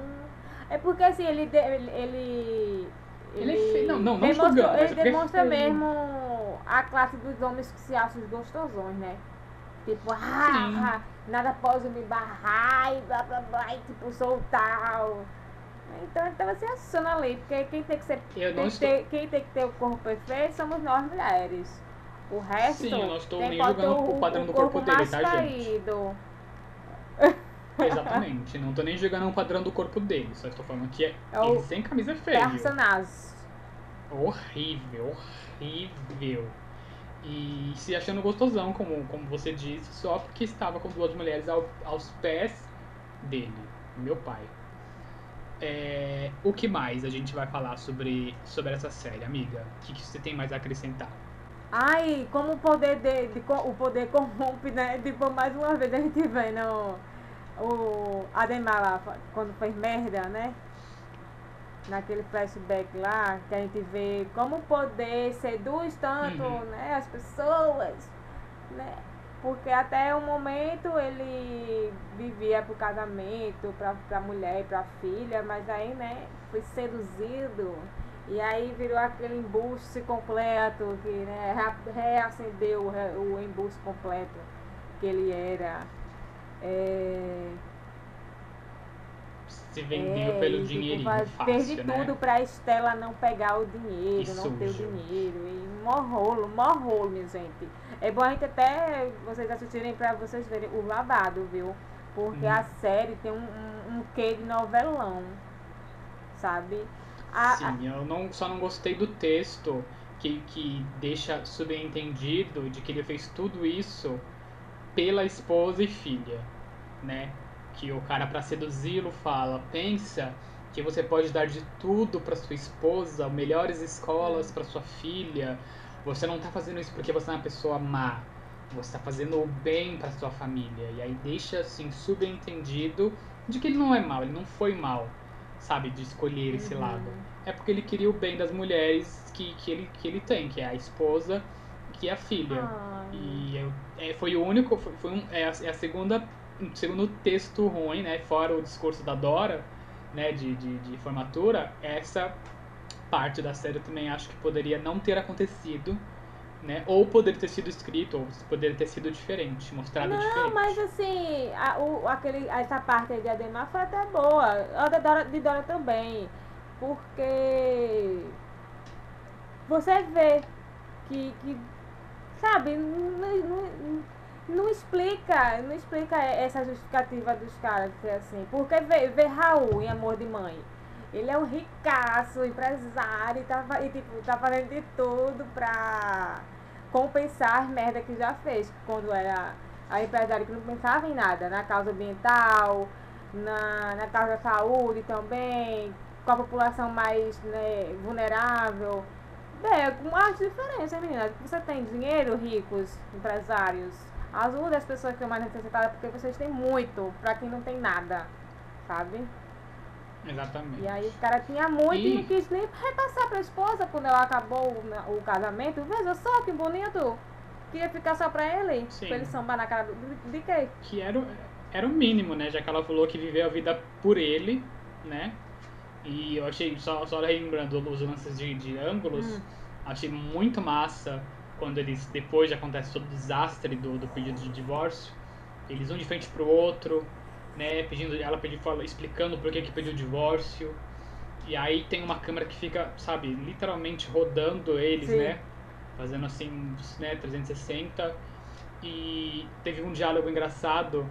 É porque assim, ele. de- ele, ele Ele é feio. Não, não, não demonstra, julgando, Ele é demonstra feio. mesmo a classe dos homens que se acham os gostosões, né? Tipo, ah, ah, nada pode me barrar e blá blá blá, e tipo, sou tal. Então ele tava se achando ali, porque quem tem que ser. Tem que estou- ter, quem tem que ter o corpo perfeito somos nós mulheres. O resto. Sim, eu não estou nem julgando o padrão do corpo dele, mais tá, gente? caído. Exatamente. não tô nem julgando o padrão do corpo dele. Só estou falando que é, É o ele sem camisa é feio. Personagens. Horrível, horrível. E se achando gostosão, como, como você disse, só porque estava com duas mulheres ao- aos pés dele, meu pai. É, o que mais a gente vai falar sobre, sobre essa série, amiga? O que, que você tem mais a acrescentar? Ai, como o poder de, de o poder corrompe, né? Tipo, mais uma vez a gente vendo o Ademar lá, quando fez merda, né? Naquele flashback lá, que a gente vê como o poder seduz tanto, Uhum. né? As pessoas, né? Porque até o momento ele vivia pro casamento, pra, pra mulher e pra filha, mas aí, né, foi seduzido. E aí virou aquele embuste completo, que né, reacendeu o embuste completo que ele era. É, se vendeu é, pelo tipo, dinheirinho fácil, Perdi né? tudo pra Estela não pegar o dinheiro, não ter o dinheiro. E mó rolo, mó rolo, minha gente. É bom a gente até vocês assistirem pra vocês verem o babado, viu? Porque Hum. a série tem um, um, um quê de novelão, sabe? A- a- Sim, eu não, só não gostei do texto que, que deixa subentendido de que ele fez tudo isso pela esposa e filha, né? Que o cara para seduzi-lo fala, pensa que você pode dar de tudo para sua esposa, melhores escolas para sua filha. Você não tá fazendo isso porque você é uma pessoa má. Você tá fazendo o bem para sua família. E aí deixa assim subentendido de que ele não é mal, ele não foi mal, sabe, de escolher esse Uhum. lado. É porque ele queria o bem das mulheres que, que, ele, que ele tem, que é a esposa, que é a filha. Ai. E eu, é, foi o único, foi, foi um, é, a, é a segunda, o segundo texto ruim, né? Fora o discurso da Dora, né? De, de, de formatura, essa parte da série eu também acho que poderia não ter acontecido, né? Ou poderia ter sido escrito, ou poderia ter sido diferente, mostrado Não, diferente. mas assim, a, o, aquele, essa parte de Ademar foi até boa. A da Dora, de Dora também. Porque você vê que, que sabe, não, não, não explica, não explica essa justificativa dos caras ser assim. Porque vê, vê Raul em Amor de Mãe. Ele é um ricaço, empresário, e tá, e, tipo, tá fazendo de tudo pra compensar as merda que já fez quando era a empresária que não pensava em nada, na causa ambiental, na, na causa da saúde também, com a população mais né, vulnerável. É, com as diferenças. Você tem dinheiro, ricos, empresários. Ajuda as pessoas que são mais necessitadas, porque vocês têm muito, pra quem não tem nada, sabe? Exatamente. E aí o cara tinha muito e, E- não quis nem repassar pra esposa quando ela acabou o, o casamento. Veja só que bonito. Queria ficar só pra ele. Sim. Pra ele sambar na cara do, de, quê? que era, o- era o mínimo, né? Já que ela falou que viveu a vida por ele, né? E eu achei, só, só lembrando os lances de, de ângulos, Hum. achei muito massa quando eles, depois de acontece todo o desastre do, do pedido de divórcio, eles um de frente pro outro, né? Pedindo, ela pediu, explicando por que que pediu o divórcio. E aí tem uma câmera que fica, sabe, literalmente rodando eles, Sim. né? Fazendo assim, né, 360. E teve um diálogo engraçado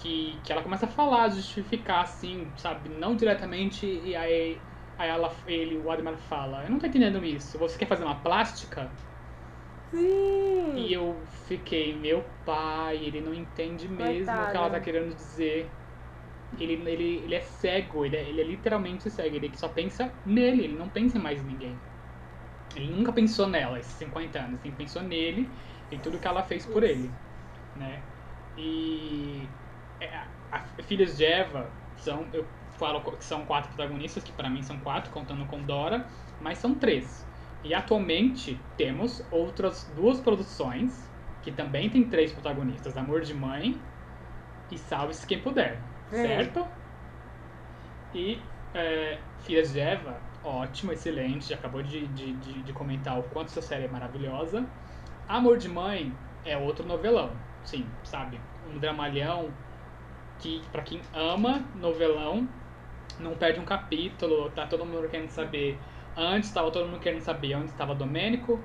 que, que ela começa a falar, justificar assim, sabe? Não diretamente, e aí, aí ela, ele, o Ademar fala, eu não tô entendendo isso, você quer fazer uma plástica? Sim! E eu fiquei, meu pai, ele não entende mesmo o que ela tá Coitada. querendo dizer. Ele, ele, ele é cego, ele é, ele é literalmente cego, ele só pensa nele, ele não pensa em mais ninguém. Ele nunca pensou nela, esses 50 anos, ele pensou nele e tudo que ela fez por Isso. ele, né? E é, a, a Filhas de Eva são, eu falo que são quatro protagonistas, que pra mim são quatro, contando com Dora, mas são três. E atualmente temos outras duas produções que também tem três protagonistas, Amor de Mãe e Salve-se Quem Puder, Sim. certo? E é, Filhas de Eva, ótimo, excelente, já acabou de, de, de, de comentar o quanto essa série é maravilhosa. Amor de Mãe é outro novelão, sim, sabe? Um dramalhão que, pra quem ama novelão, não perde um capítulo, tá todo mundo querendo saber. Antes estava todo mundo querendo saber onde estava Domênico,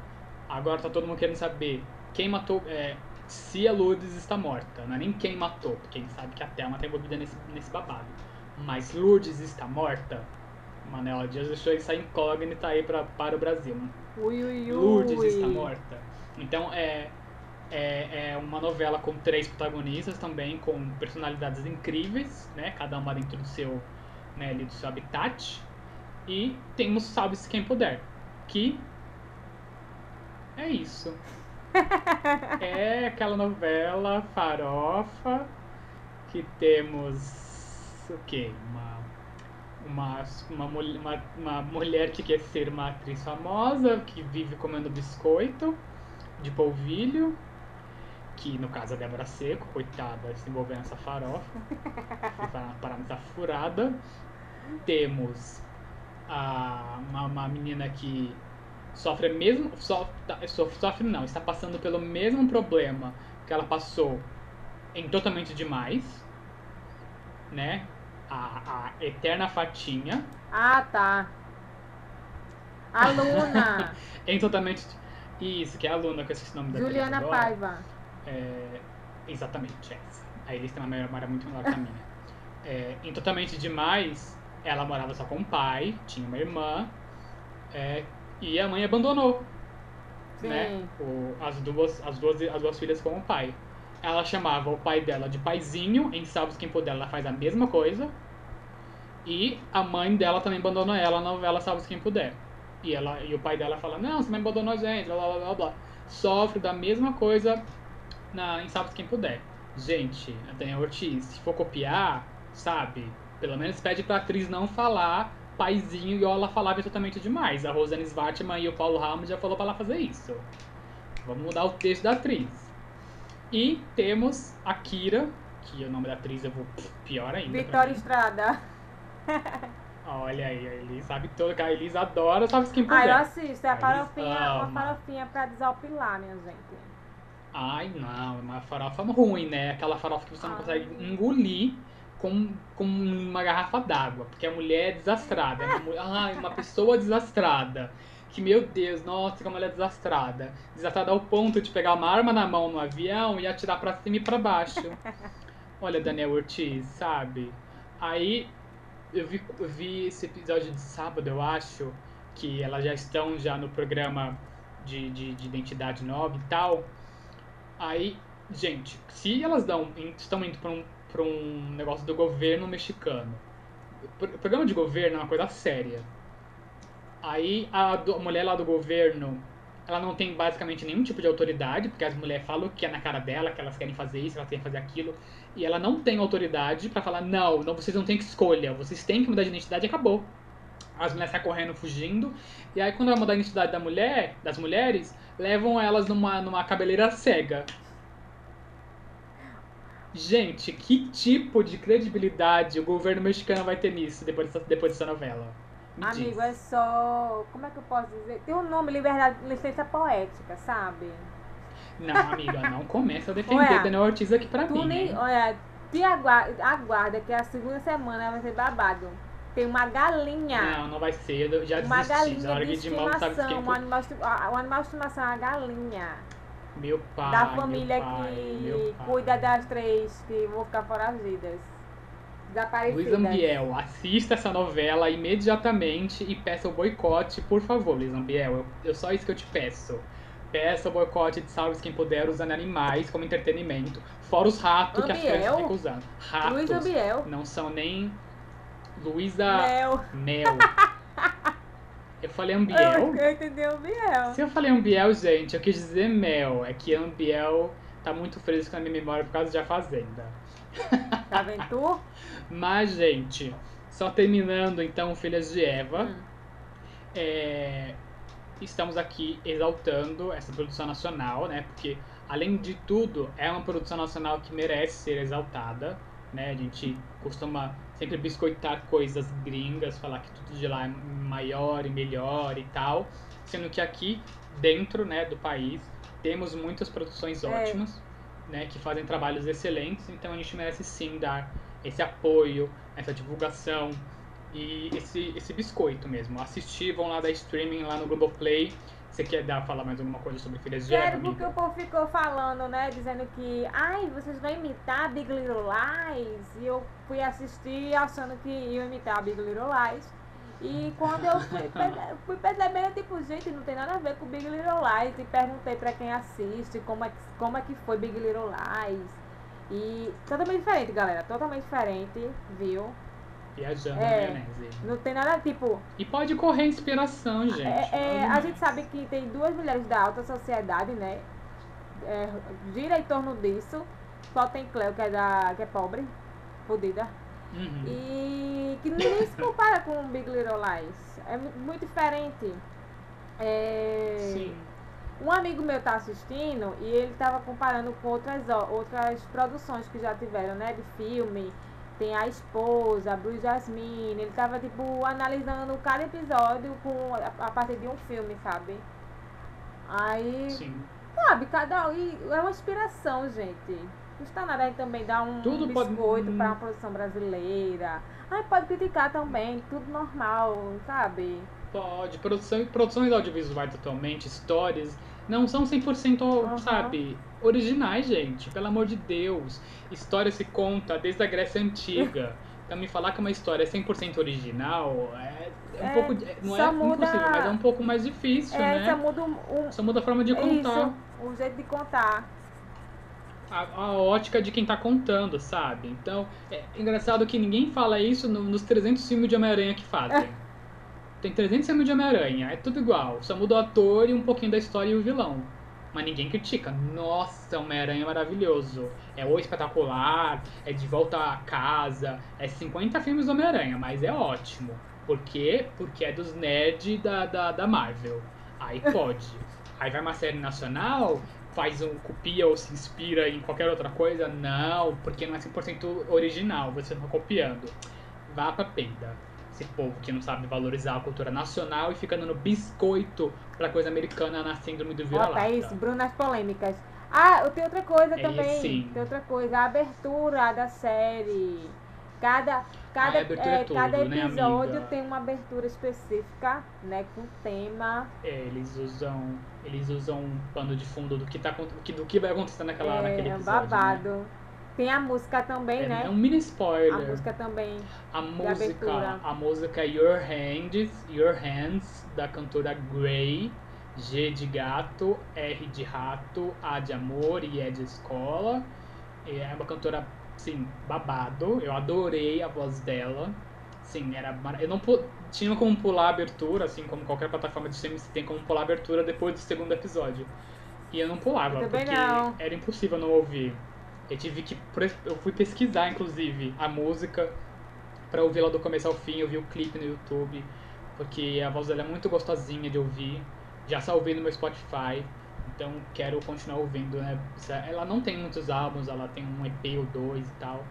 agora tá todo mundo querendo saber quem matou. é, se a Lourdes está morta. Não é nem quem matou, porque a gente sabe que a Thelma tá envolvida nesse, nesse babado. Mas Lourdes está morta? Manela Dias deixou essa incógnita aí pra, para o Brasil. Ui, ui, ui. Lourdes está morta. Então é, é, é uma novela com três protagonistas também, com personalidades incríveis, né? Cada uma dentro do seu, né, do seu habitat. E temos Salve-se Quem Puder, que é isso. é aquela novela farofa que temos o quê? Uma uma, uma, uma, uma mulher que quer ser uma atriz famosa, que vive comendo biscoito de polvilho. que no caso é a Débora Seco, coitada, se envolvendo nessa farofa, parar parar nessa furada. Temos a, uma, uma menina que sofre mesmo. Sofre, sofre não, está passando pelo mesmo problema que ela passou em Totalmente Demais, né? A, a Eterna Fatinha. Ah, tá. A Luna. em Totalmente. Isso, que é a Luna, que eu esqueci o nome Juliana. Paiva. É, exatamente, essa. A Elis tem uma memória muito melhor que a minha. É, em Totalmente Demais, ela morava só com o pai, tinha uma irmã, é, e a mãe abandonou, Sim. né? O, as, duas, as, duas, as duas filhas com o pai. Ela chamava o pai dela de paizinho, em Salvos Quem Puder ela faz a mesma coisa. E a mãe dela também abandonou ela na novela Salvos Quem Puder. E, ela, e o pai dela fala, não, você me abandonou a gente, blá blá blá blá. Sofre da mesma coisa na, em Salvos Quem Puder. Gente, a Daniel Ortiz, se for copiar, sabe? Pelo menos pede pra atriz não falar paizinho igual ela falava totalmente demais. A Rosane Svartman e o Paulo Ramos já falou pra ela fazer isso. Vamos mudar o texto da atriz. E temos a Kira, que o nome da atriz eu vou pior ainda. Vitória. Estrada. Olha aí, a Elis sabe tudo, que a Elis adora, sabe quem Ah, puder. eu assisto. É a farofinha, uma farofinha pra desopilar, minha gente. Ai, não, é uma farofa ruim, né? Aquela farofa que você não Ai. consegue engolir com, uma garrafa d'água, porque a mulher é desastrada. É uma, mu- ai, uma pessoa desastrada. Que, meu Deus, nossa, que mulher desastrada. Desastrada ao ponto de pegar uma arma na mão no avião e atirar pra cima e pra baixo. Olha, Daniel Ortiz, sabe? Aí, eu vi, eu vi esse episódio de sábado, eu acho, que elas já estão já no programa de, de, de identidade nova e tal. Aí, gente, se elas dão, estão indo para um, pra um negócio do governo mexicano, o pro- programa de governo é uma coisa séria. Aí a, do- a mulher lá do governo, ela não tem basicamente nenhum tipo de autoridade, porque as mulheres falam que é na cara dela, que elas querem fazer isso, elas querem fazer aquilo, e ela não tem autoridade pra falar, não, não, vocês não têm escolha, vocês têm que mudar de identidade e acabou. As mulheres saem correndo, fugindo, e aí quando vai mudar a identidade da mulher, das mulheres, levam elas numa, numa cabeleira cega. Gente, que tipo de credibilidade o governo mexicano vai ter nisso depois dessa, depois dessa novela? Me Amigo, diz. é só. Como é que eu posso dizer? Tem um nome, liberdade, licença poética, sabe? Não, amiga, não começa a defender Daniel Ortiz aqui pra Tu mim. nem. hein? Olha, te aguarda, aguarda que a segunda semana vai ser babado. Tem uma galinha. Não, não vai ser, eu já uma desisti. Já galinha de larguei de mão, sabe estimação. Um animal, um animal de estimação uma galinha. Meu pai. da família pai, que cuida das três que vão ficar foragidas. Desaparecidas. Luiz Ambiel, assista essa novela imediatamente e peça o boicote, por favor, Luiz Ambiel. Eu, eu só isso que eu te peço. Peça o boicote de Salve Quem Puder usando animais como entretenimento. Fora os ratos que as crianças ficam usando. Ratos. Luiz Ambiel. Não são nem Luísa Mel. Mel. Eu falei Ambiel? eu entendi o Biel. Se eu falei Ambiel, gente, eu quis dizer Mel. É que Ambiel tá muito fresco na minha memória por causa de A Fazenda. Tá vendo tu? Mas, gente, só terminando então Filhas de Eva, Hum. é, estamos aqui exaltando essa produção nacional, né? Porque, além de tudo, é uma produção nacional que merece ser exaltada, né? A gente costuma sempre biscoitar coisas gringas, falar que tudo de lá é maior e melhor e tal, sendo que aqui, dentro né, do país, temos muitas produções É. ótimas, né? Que fazem trabalhos excelentes, então a gente merece sim dar esse apoio, essa divulgação e esse, esse biscoito mesmo. Assistir, vão lá dar streaming lá no Globoplay. Você quer dar, falar mais alguma coisa sobre Filhas de Eva, Quero porque o povo ficou falando, né? Dizendo que, ai, vocês vão imitar Big Little Lies. E eu fui assistir achando que ia imitar Big Little Lies. E quando eu fui, fui percebendo, tipo, gente, não tem nada a ver com Big Little Lies. E perguntei pra quem assiste como é, que, como é que foi Big Little Lies. E totalmente diferente, galera. Totalmente diferente, viu? Viajando É. na maionese. Não tem nada, tipo, E pode correr inspiração, gente. É, é, a gente sabe que tem duas mulheres da alta sociedade, né? É, gira em torno disso. Só tem Cleo, que é, da, que é pobre, fodida. Uhum. E que nem se compara com Big Little Lies. É mu- muito diferente. É, Sim. Um amigo meu tá assistindo e ele tava comparando com outras, outras produções que já tiveram, né? De filme. Tem a esposa, a Blue Jasmine. Ele tava, tipo, analisando cada episódio com, a, a partir de um filme, sabe? Aí, Sim. sabe, cada. E é uma inspiração, gente. Custa nada aí também dar um Tudo pode- biscoito hum. pra uma produção brasileira. Ai, pode criticar também, tudo normal, sabe? Pode. Produção, produções audiovisuais atualmente, histórias, não são 100%, Aham. sabe, originais, gente. Pelo amor de Deus. História se conta desde a Grécia Antiga. Então me falar que uma história é 100% original é, é um É, pouco... Não é muda- impossível, mas é um pouco mais difícil, é, né? só muda um, um- Só muda a forma de contar. isso, o jeito de contar. a, a ótica de quem tá contando, sabe? Então, é engraçado que ninguém fala isso no- nos 300 filmes de Homem-Aranha que fazem. Tem 300 filmes de Homem-Aranha, é tudo igual. Só muda o ator e um pouquinho da história e o vilão. Mas ninguém critica. Nossa, Homem-Aranha é maravilhoso. É o espetacular, é de volta a casa. É 50 filmes do Homem-Aranha, mas é ótimo. Por quê? Porque é dos nerds da, da, da Marvel. Aí pode. Aí vai uma série nacional, faz um copia ou se inspira em qualquer outra coisa? Não, porque não é 100% original, você não tá copiando. Vá pra penda. Esse povo que não sabe valorizar a cultura nacional e fica dando biscoito pra coisa americana na síndrome do vira-lata. é isso, Brunas polêmicas. Ah, eu tenho outra coisa É, também. sim. Tem outra coisa, a abertura da série. Cada, cada, Ah, abertura é tudo, cada né, episódio amiga? tem uma abertura específica, né? Com tema. É, eles usam, eles usam um pano de fundo do que, tá, do que, vai acontecer naquela, naquele é episódio. né? Tem a música também, É, né? é um mini A spoiler. música também. A música, a música é Your Hands, Your Hands, da cantora Grey, G de gato, R de rato, A de amor e E de escola. E É uma cantora, sim, babado. Eu adorei a voz dela. Sim, era mar... eu não pu- tinha como pular a abertura, assim como qualquer plataforma de streaming, tem como pular a abertura depois do segundo episódio. E eu não pulava, Eu porque não. era impossível não ouvir. Eu tive que. Eu fui pesquisar, inclusive, a música pra ouvir ela do começo ao fim. Eu vi o clipe no YouTube, porque a voz dela é muito gostosinha de ouvir. Já salvei no meu Spotify, então quero continuar ouvindo, né? Ela não tem muitos álbuns, ela tem um EP ou dois e tal.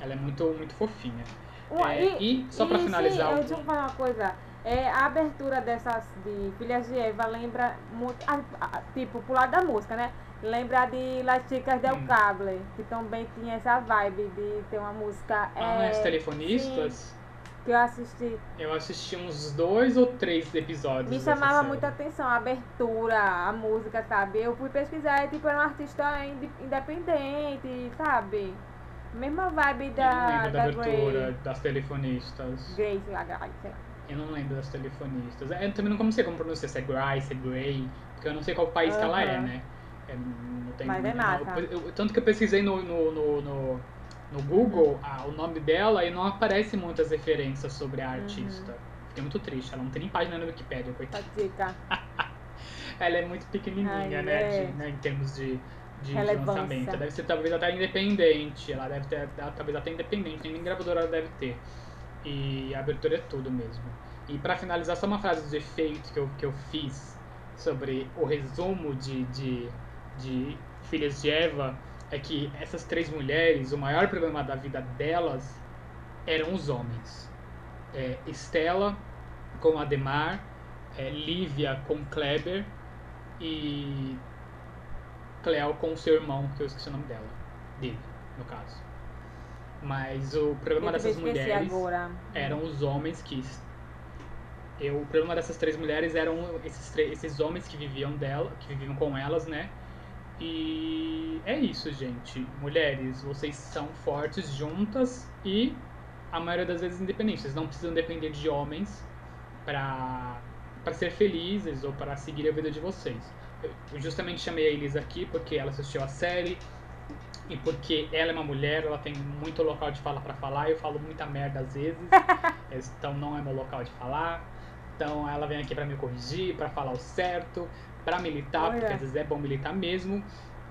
Ela é muito, muito fofinha. Um- É, e, só pra e, finalizar. Sim, eu deixa eu falar uma coisa. É, a abertura dessas de Filhas de Eva lembra muito. ah, ah, tipo, pro lado da música, né? Lembra de Las Chicas del Hum. Cable, que também tinha essa vibe de ter uma música. Ah, é, os telefonistas? que eu assisti. Eu assisti uns dois ou três episódios. Me chamava muita atenção a abertura, a música, sabe? Eu fui pesquisar, e, tipo, era um artista inde- independente, sabe? Mesma vibe Eu não da, lembro da da abertura Grace. das telefonistas. Grace, lá, Grace, lá. Eu não lembro das telefonistas. É, Eu também não sei como pronunciar, se é Gray, se é Gray, porque eu não sei qual país que ela é, né? É, não tem Mas é eu- eu- tanto que eu pesquisei no, no, no, no, no Google ah, o nome dela e não aparece muitas referências sobre a artista. Fiquei muito triste, ela não tem nem página no Wikipedia, coitada. Tá. Ela é muito pequenininha, Ai, né, é. de- né, em termos de, de Relevância. lançamento. Deve ser talvez até independente, ela deve ter ela- talvez até independente, nem gravadora ela deve ter. E a abertura é tudo mesmo. E pra finalizar, só uma frase de efeito que eu, que eu fiz sobre o resumo de, de, de Filhas de Eva é que essas três mulheres, o maior problema da vida delas eram os homens. É, Estela com Ademar, é, Lívia com Kleber e Cleo com seu irmão, que eu esqueci o nome dela. Dele, no caso. Mas o problema dessas mulheres agora. eram os homens que. Eu, o problema dessas três mulheres eram esses, esses homens que viviam dela, que viviam com elas, né? E é isso, gente. Mulheres, vocês são fortes juntas e a maioria das vezes independentes. Vocês não precisam depender de homens pra, pra ser felizes ou para seguir a vida de vocês. Eu justamente chamei a Elisa aqui porque ela assistiu a série e porque ela é uma mulher, ela tem muito local de fala pra falar. Eu falo muita merda às vezes, então não é meu local de falar. Então ela vem aqui pra me corrigir, pra falar o certo, pra militar, Olha. porque às vezes é bom militar mesmo.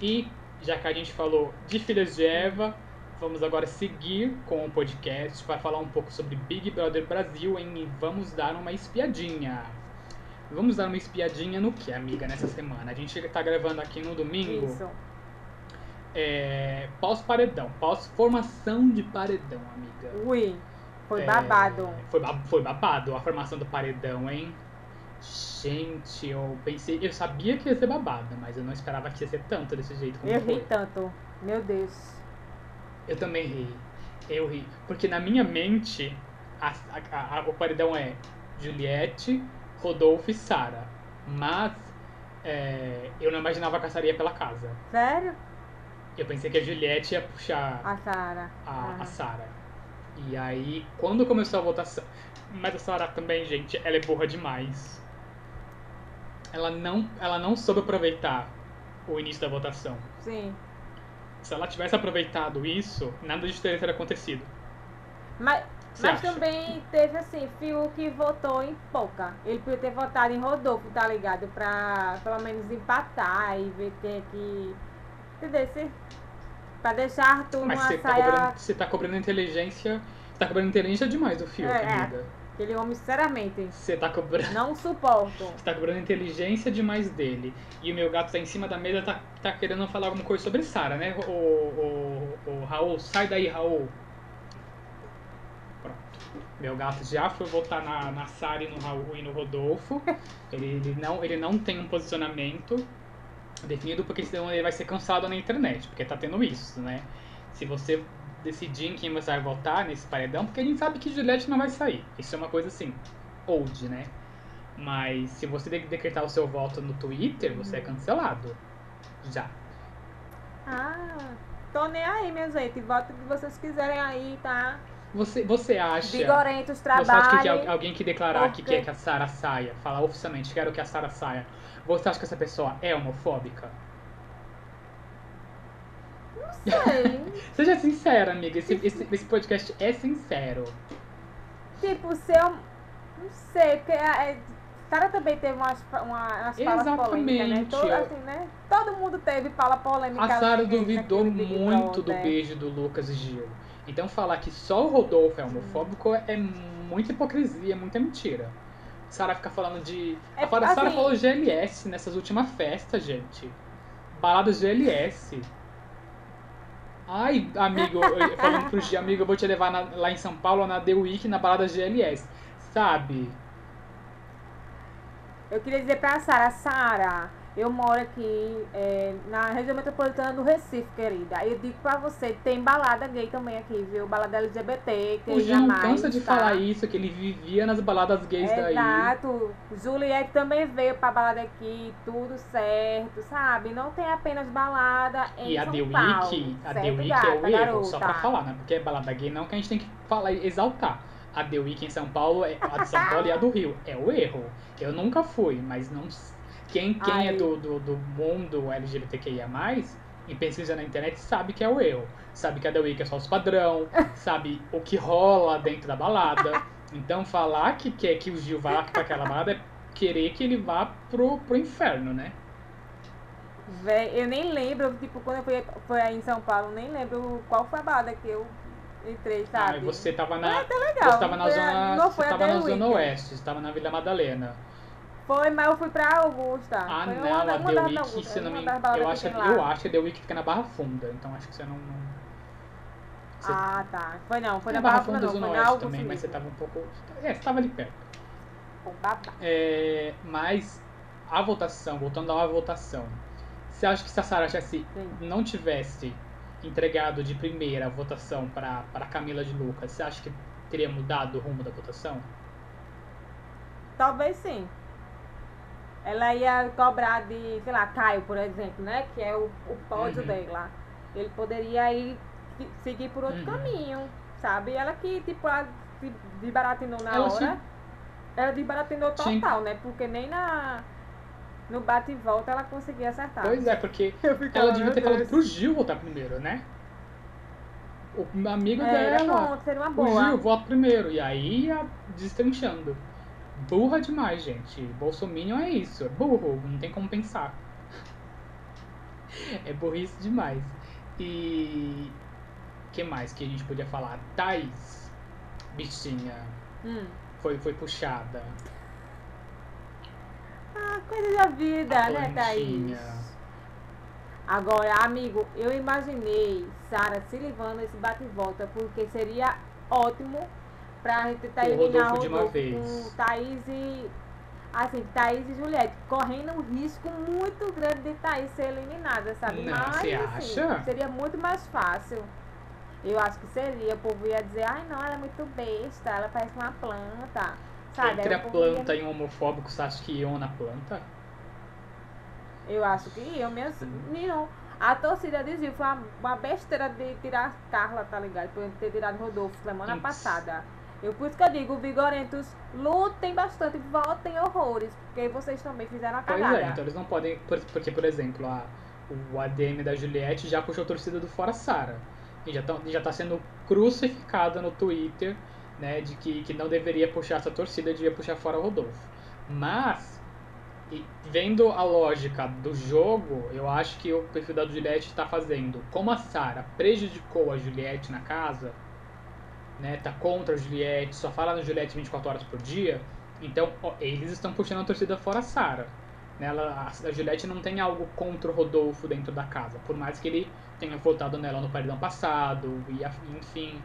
E já que a gente falou de Filhas de Eva, vamos agora seguir com o podcast para falar um pouco sobre Big Brother Brasil em Vamos Dar uma Espiadinha. Vamos dar uma espiadinha no que, amiga, nessa semana? A gente tá gravando aqui no domingo. Isso. É, pós-paredão, pós-formação de paredão, amiga. Ui, foi É, babado. Foi, foi babado a formação do paredão, hein? Gente, eu pensei, eu sabia que ia ser babado, mas eu não esperava que ia ser tanto desse jeito como Eu foi. ri tanto. Meu Deus. Eu também ri. Eu ri. Porque na minha mente, a- a- a- o paredão é Juliette, Rodolfo e Sara. Mas é, eu não imaginava que a Sara ia pela casa. Sério? Eu pensei que a Juliette ia puxar A Sara. a Sara. E aí, quando começou a votação. Mas a Sara também, gente, ela é burra demais. Ela não, ela não soube aproveitar o início da votação. Sim. Se ela tivesse aproveitado isso, nada de teria ter acontecido. Mas, mas também teve assim, Fiuk votou em pouca. Ele podia ter votado em Rodolfo, tá ligado? Pra pelo menos empatar e ver quem é que. Entendeu? Se- Pra deixar Arthur Mas numa você tá, cobrando, você tá cobrando inteligência. Você tá cobrando inteligência demais do filme, É, é. Aquele homem, sinceramente, Você tá cobrando. não suporto. Você tá cobrando inteligência demais dele. E o meu gato tá em cima da mesa, tá, tá querendo falar alguma coisa sobre Sara, né? O, o, o Raul, sai daí, Raul. Pronto. Meu gato já foi votar na, na Sara e no Raul e no Rodolfo. Ele, ele, não, ele não tem um posicionamento definido, porque senão ele vai ser cansado na internet, porque tá tendo isso, né? Se você decidir em quem você vai votar nesse paredão, porque a gente sabe que Juliette não vai sair. Isso é uma coisa assim, old, né? Mas se você de- decretar o seu voto no Twitter, você é cancelado. Já. Ah, tô nem aí, minha gente. Vota o que vocês quiserem aí, tá? Você, você acha. Vigorentos, Você acha que, que alguém que declarar que porque- quer que a Sara saia, falar oficialmente, quero que a Sara saia, você acha que essa pessoa é homofóbica? Sei. Seja sincera, amiga. Esse, esse, esse podcast é sincero. tipo, se eu. Não sei, porque a é, Sara também teve umas, uma, umas falas polêmicas, né? Exatamente. Todo, assim, né? Todo mundo teve fala polêmica. A Sara assim, duvidou naquele Big muito do beijo do Lucas e Gil. Então falar que só o Rodolfo é homofóbico é muita hipocrisia, muita mentira. Sara fica falando de. É, a Sara Sara assim- falou GLS nessas últimas festas, gente. Baladas GLS. Ai, amigo, falando pro Gil, amigo, eu vou te levar na- lá em São Paulo na The Week na balada GLS. Sabe? Eu queria dizer pra Sara, Sara, eu moro aqui é, na região metropolitana do Recife, querida. Eu digo pra você, tem balada gay também aqui, viu? Balada LGBT, que O Gil não cansa de falar isso, que ele vivia nas baladas gays daí. Exato. Juliette também veio pra balada aqui, tudo certo, sabe? Não tem apenas balada em E a São The Paulo. Week, a The Week é o erro, garota? só pra falar, né? Porque é balada gay não que a gente tem que falar e exaltar. A The Week em São Paulo, é, a de São Paulo e a do Rio. É o erro. Eu nunca fui, mas não. Quem, quem é do, do, do mundo LGBTQIA, e pesquisa na internet, sabe que é o erro. Sabe que a The Week é só os padrão, sabe o que rola dentro da balada. Então falar que quer que o Gil vá pra aquela balada é querer que ele vá pro, pro inferno, né? Véi, eu nem lembro, tipo, quando eu fui, fui aí em São Paulo, nem lembro qual foi a balada que eu entrei, Ah, sabe? e você tava na. Foi até legal. Você tava na foi a- zona, não você foi a tava na zona oeste, você tava na Vila Madalena. Foi, mas eu fui pra Augusta. Ah, foi não, uma, a uma The Week, Augusta, se não uma me baladas eu acho, eu acho que a The Week fica na Barra Funda, então acho que você não... não... Você Ah, tá. Foi não, foi na na Barra Funda, Funda, não, Zona foi Augusta também, mas você tava um pouco... É, você tava ali perto. É, mas a votação, voltando à votação, você acha que se a Sarah Sim. não tivesse entregado de primeira a votação para Camila de Lucas, você acha que teria mudado o rumo da votação? Talvez sim. Ela ia cobrar de, sei lá, Caio, por exemplo, né? Que é o, o pódio Uhum. dela. Ele poderia ir seguir por outro Uhum. caminho, sabe? Ela que, tipo, ela se desbaratinou na Ela hora. tinha- Ela desbaratinou total, né? Porque nem na. No bate e volta ela conseguia acertar. Pois é, porque ela devia ter falado pro Gil votar primeiro, né? O amigo É, era dela, bom, seria uma o boa. Gil, vota primeiro. E aí ia destrinchando. Burra demais, gente. Bolsominion é isso, é burro, não tem como pensar. É burrice demais. E. que mais que a gente podia falar? Thaís, bichinha, Hum. foi, foi puxada. Ah, coisa da vida, A né, plantinha. Thaís? Agora, amigo, eu imaginei Sara se livrando esse bate e volta, porque seria ótimo pra gente tentar O com Thaís e. Assim, Thaís e Juliette, correndo um risco muito grande de Thaís ser eliminada, sabe? Não, Mas, você assim, acha? seria muito mais fácil. Eu acho que seria. O povo ia dizer, ai não, ela é muito besta, ela parece uma planta. Sabe? Entre a o povo ia- planta e um homofóbico, você acha que iam na planta? Eu acho que eu mesmo. A torcida de Gil foi uma, uma besteira de tirar Carla, tá ligado? Por ter tirado Rodolfo semana Isso. passada. Eu, por isso que eu digo, Vigorentos, lutem bastante, votem horrores, porque vocês também fizeram a Pois cagada. é, então eles não podem. por- Porque, por exemplo, a, o ADM da Juliette já puxou a torcida do Fora Sara. E já, tão, já tá sendo crucificada no Twitter, né? De que, que não deveria puxar essa torcida, devia puxar fora o Rodolfo. Mas, e vendo a lógica do jogo, eu acho que o perfil da Juliette está fazendo. Como a Sara prejudicou a Juliette na casa, né? Tá contra a Juliette, só fala na Juliette 24 horas por dia. Então, ó, eles estão puxando a torcida fora a Sara. Né? Ela- A, Juliette não tem algo contra o Rodolfo dentro da casa, por mais que ele tenha votado nela no paredão passado, e enfim.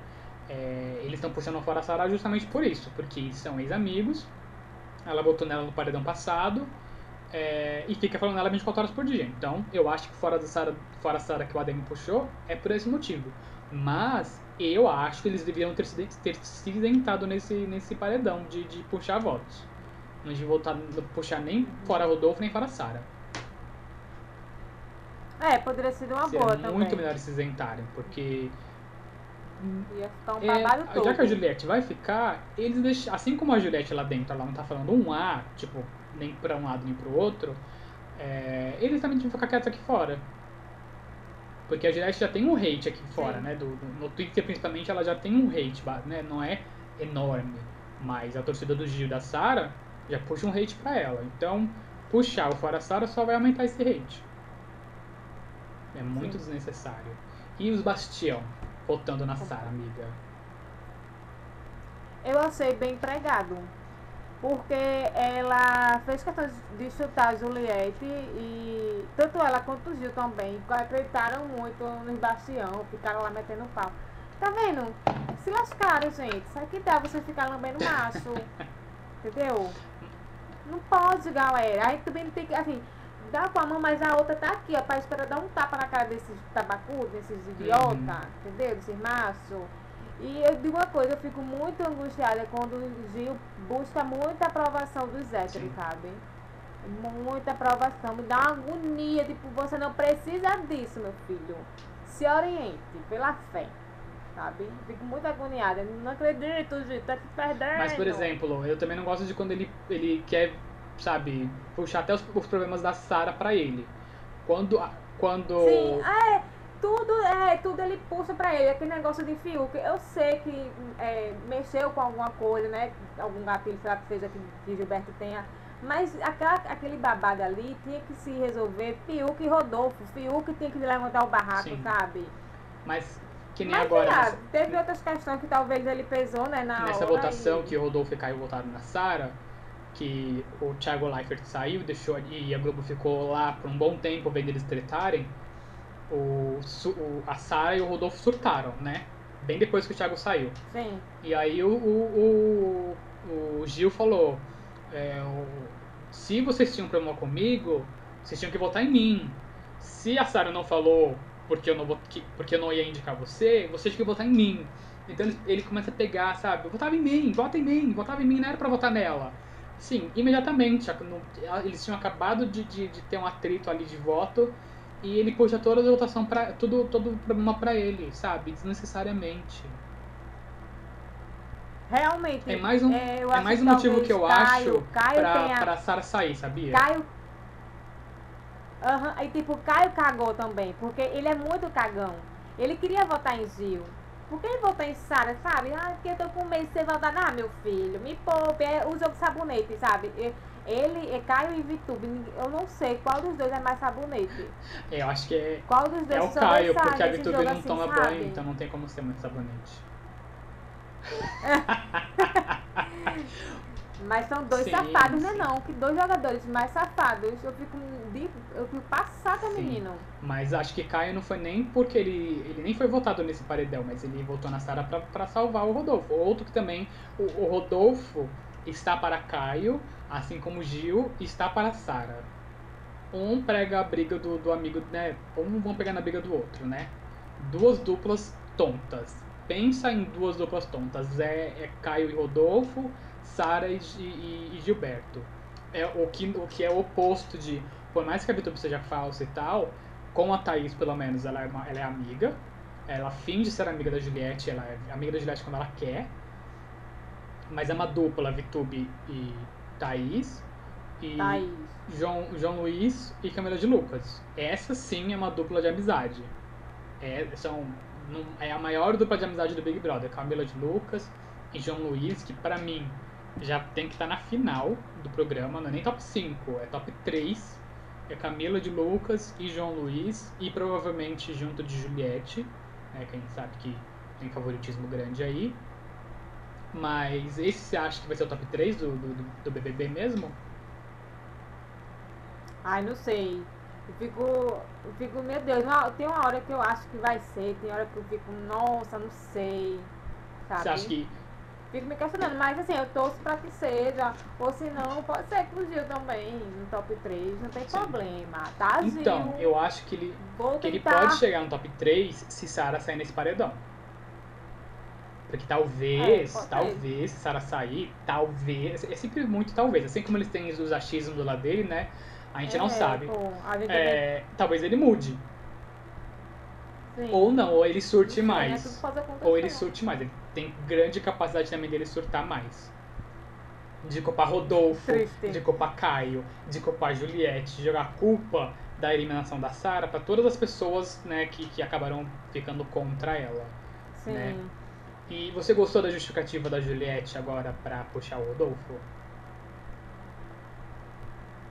é, eles estão puxando fora a Sara justamente por isso, porque são ex-amigos. Ela votou nela no paredão passado é, e fica falando nela 24 horas por dia. Então, eu acho que fora da Sara, fora a Sara que o Adem puxou é por esse motivo. Mas eu acho que eles deveriam ter, se- ter se isentado nesse, nesse paredão de, de puxar votos. Não de voltar, puxar nem fora Rodolfo nem fora Sara. É, poderia ser uma Seria boa muito também. melhor eles se isentarem, porque Ia ficar um é, todo. já que a Juliette vai ficar, eles deixam, assim como a Juliette lá dentro, ela não tá falando um A, tipo, nem pra um lado nem pro outro, é, eles também tinham que ficar quietos aqui fora. Porque a Juliette já tem um hate aqui fora, Sim. né? Do, do- no Twitter, principalmente, ela já tem um hate, né? Não é enorme. Mas a torcida do Gil da Sara já puxa um hate pra ela. Então, puxar o fora Sara só vai aumentar esse hate. É muito Sim. desnecessário. E os Bastião votando na Sara, amiga? Eu achei bem empregado. Porque ela fez questão de chutar a Juliette e tanto ela quanto o Gil também acreditaram muito no Bastião, ficaram lá metendo pau. Tá vendo? Se lascaram, gente. Sabe que dá você ficar lambendo macho? Entendeu? Não pode, galera. Aí também tem que, assim, dá com a mão, mas a outra tá aqui, ó, pra esperar dar um tapa na cara desses tabacudos, desses idiota, Uhum. entendeu? Desses machos. E eu digo uma coisa, eu fico muito angustiada quando o Gil busca muita aprovação dos héteros, Sim. sabe? Muita aprovação. Me dá uma agonia, tipo, você não precisa disso, meu filho. Se oriente pela fé, sabe? Fico muito agoniada. Não acredito, Gil, tá te perdendo. Mas, por exemplo, eu também não gosto de quando ele, ele quer, sabe, puxar até os, os problemas da Sara pra ele. Quando. Quando. Sim, é, tudo, é, tudo ele puxa pra ele. Aquele negócio de Fiuk, eu sei que é, mexeu com alguma coisa, né? Algum gatilho, sei lá que seja que, que Gilberto tenha. Mas aquela, aquele babado ali tinha que se resolver Fiuk e Rodolfo. Fiuk tinha que levantar o barraco, Sim. sabe? Mas que nem Mas agora. lá, nessa- teve outras questões que talvez ele pesou, né? Na nessa votação e- que o Rodolfo Caio votaram na Sara, que o Thiago Leifert saiu, deixou e a Globo ficou lá por um bom tempo vendo eles tretarem, o, o- a Sara e o Rodolfo surtaram, né? Bem depois que o Thiago saiu. Sim, E aí o, o, o, o Gil falou, é, se vocês tinham problema comigo, vocês tinham que votar em mim. Se a Sara não falou porque eu não, que- porque eu não ia indicar você, vocês tinham que votar em mim. Então ele, ele começa a pegar, sabe? Votava em mim, vota em mim, votava em mim, não era pra votar nela. Sim, imediatamente. Eles tinham acabado de, de, de ter um atrito ali de voto e ele puxa toda a votação para tudo todo o problema pra ele, sabe? Desnecessariamente. realmente. É mais um- é, eu é mais um motivo que eu Caio, acho Caio pra, tenha... pra Sara sair, sabia? Caio. Aham, Aí tipo, Caio cagou também, porque ele é muito cagão. Ele queria votar em Gil. Por que ele votou em Sara, sabe? Ah, porque eu tô com medo de você votar. Ah, meu filho, me poupe. É o jogo de sabonete, sabe? E- Ele, é Caio e Vitube. Eu não sei qual dos dois é mais sabonete. É, Eu acho que é, Qual dos dois é o Caio, sobressai porque a Vitube não assim, toma sabe? banho, então não tem como ser muito sabonete. Mas são dois Sim, safados, né sim. não? Que dois jogadores mais safados. Eu fico, de- eu fico passada, Sim. menino. Mas acho que Caio não foi nem porque ele. Ele nem foi votado nesse paredão, mas ele votou na Sara pra, pra salvar o Rodolfo. Outro que também. O, o Rodolfo está para Caio, assim como Gil está para Sara. Um prega a briga do, do amigo, né? Um vão pegar na briga do outro, né? Duas duplas tontas. Pensa em duas duplas tontas. É, é Caio e Rodolfo, Sara e, e- e Gilberto. É o que, o que é o oposto de. Por mais que a VTube seja falsa e tal, com a Thaís, pelo menos, ela é, uma- ela é amiga. Ela finge ser amiga da Juliette, ela é amiga da Juliette quando ela quer. Mas é uma dupla, VTube e Thaís. E Thaís. João, João Luiz e Camila de Lucas. Essa sim é uma dupla de amizade. É, são, é a maior dupla de amizade do Big Brother. Camila de Lucas e João Luiz, que pra mim já tem que estar na final do programa, não é nem top 5, é top 3. É Camila de Lucas e João Luiz, e provavelmente junto de Juliette, né, que a gente sabe que tem favoritismo grande aí. Mas esse você acha que vai ser o top 3 do, do, do BBB mesmo? Ai, não sei. Eu fico, eu fico, meu Deus, uma- tem uma hora que eu acho que vai ser, tem hora que eu fico, nossa, não sei. Sabe? Você acha que Fico me questionando, mas assim, eu torço pra que seja. Ou se não, pode ser que o Gil também, no top 3, não tem Sim. problema. Tá, Gil? Então, eu acho que ele, Vou que ele pode chegar no top 3 se Sara sair nesse paredão. Porque talvez, É, pode talvez, se Sara sair, talvez. É sempre muito talvez. Assim como eles têm os achismos do lado dele, né? A gente não É, sabe. pô, a gente É, talvez ele mude. Sim. Ou não, ou ele surte Sim, é mais. Ou ele surte mais. Ele tem grande capacidade também dele surtar mais. De culpar Rodolfo, Triste. de culpar Caio, de culpar Juliette, de jogar a culpa da eliminação da Sara pra todas as pessoas né, que, que acabaram ficando contra ela. Sim. né? E você gostou da justificativa da Juliette agora pra puxar o Rodolfo?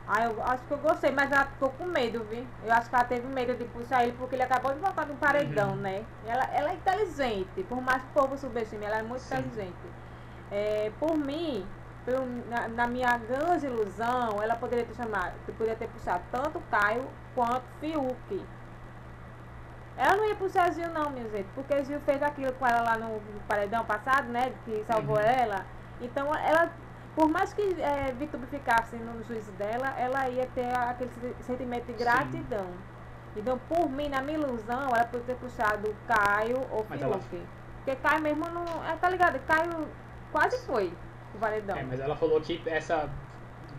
Ah, eu acho que eu gostei, mas ela ficou com medo, viu? Eu acho que ela teve medo de puxar ele porque ele acabou de voltar de um paredão, Uhum. né? Ela, ela é inteligente, por mais que o povo subestime, ela é muito Sim. inteligente. É, por mim, na, na minha grande ilusão, ela poderia ter chamado, poderia ter puxado tanto Caio quanto Fiuk. Ela não ia puxar Gil não, minha gente, porque Gil fez aquilo com ela lá no, paredão passado, né? Que salvou Uhum. ela. Então ela, por mais que é, Vitube ficasse no juízo dela, ela ia ter aquele se- sentimento de gratidão. Então, por mim, na minha ilusão, ela poderia ter puxado Caio ou Mas ela- Fiuk. Porque Caio mesmo não. É, tá ligado? Caio quase foi o paredão. É, mas ela falou que essa,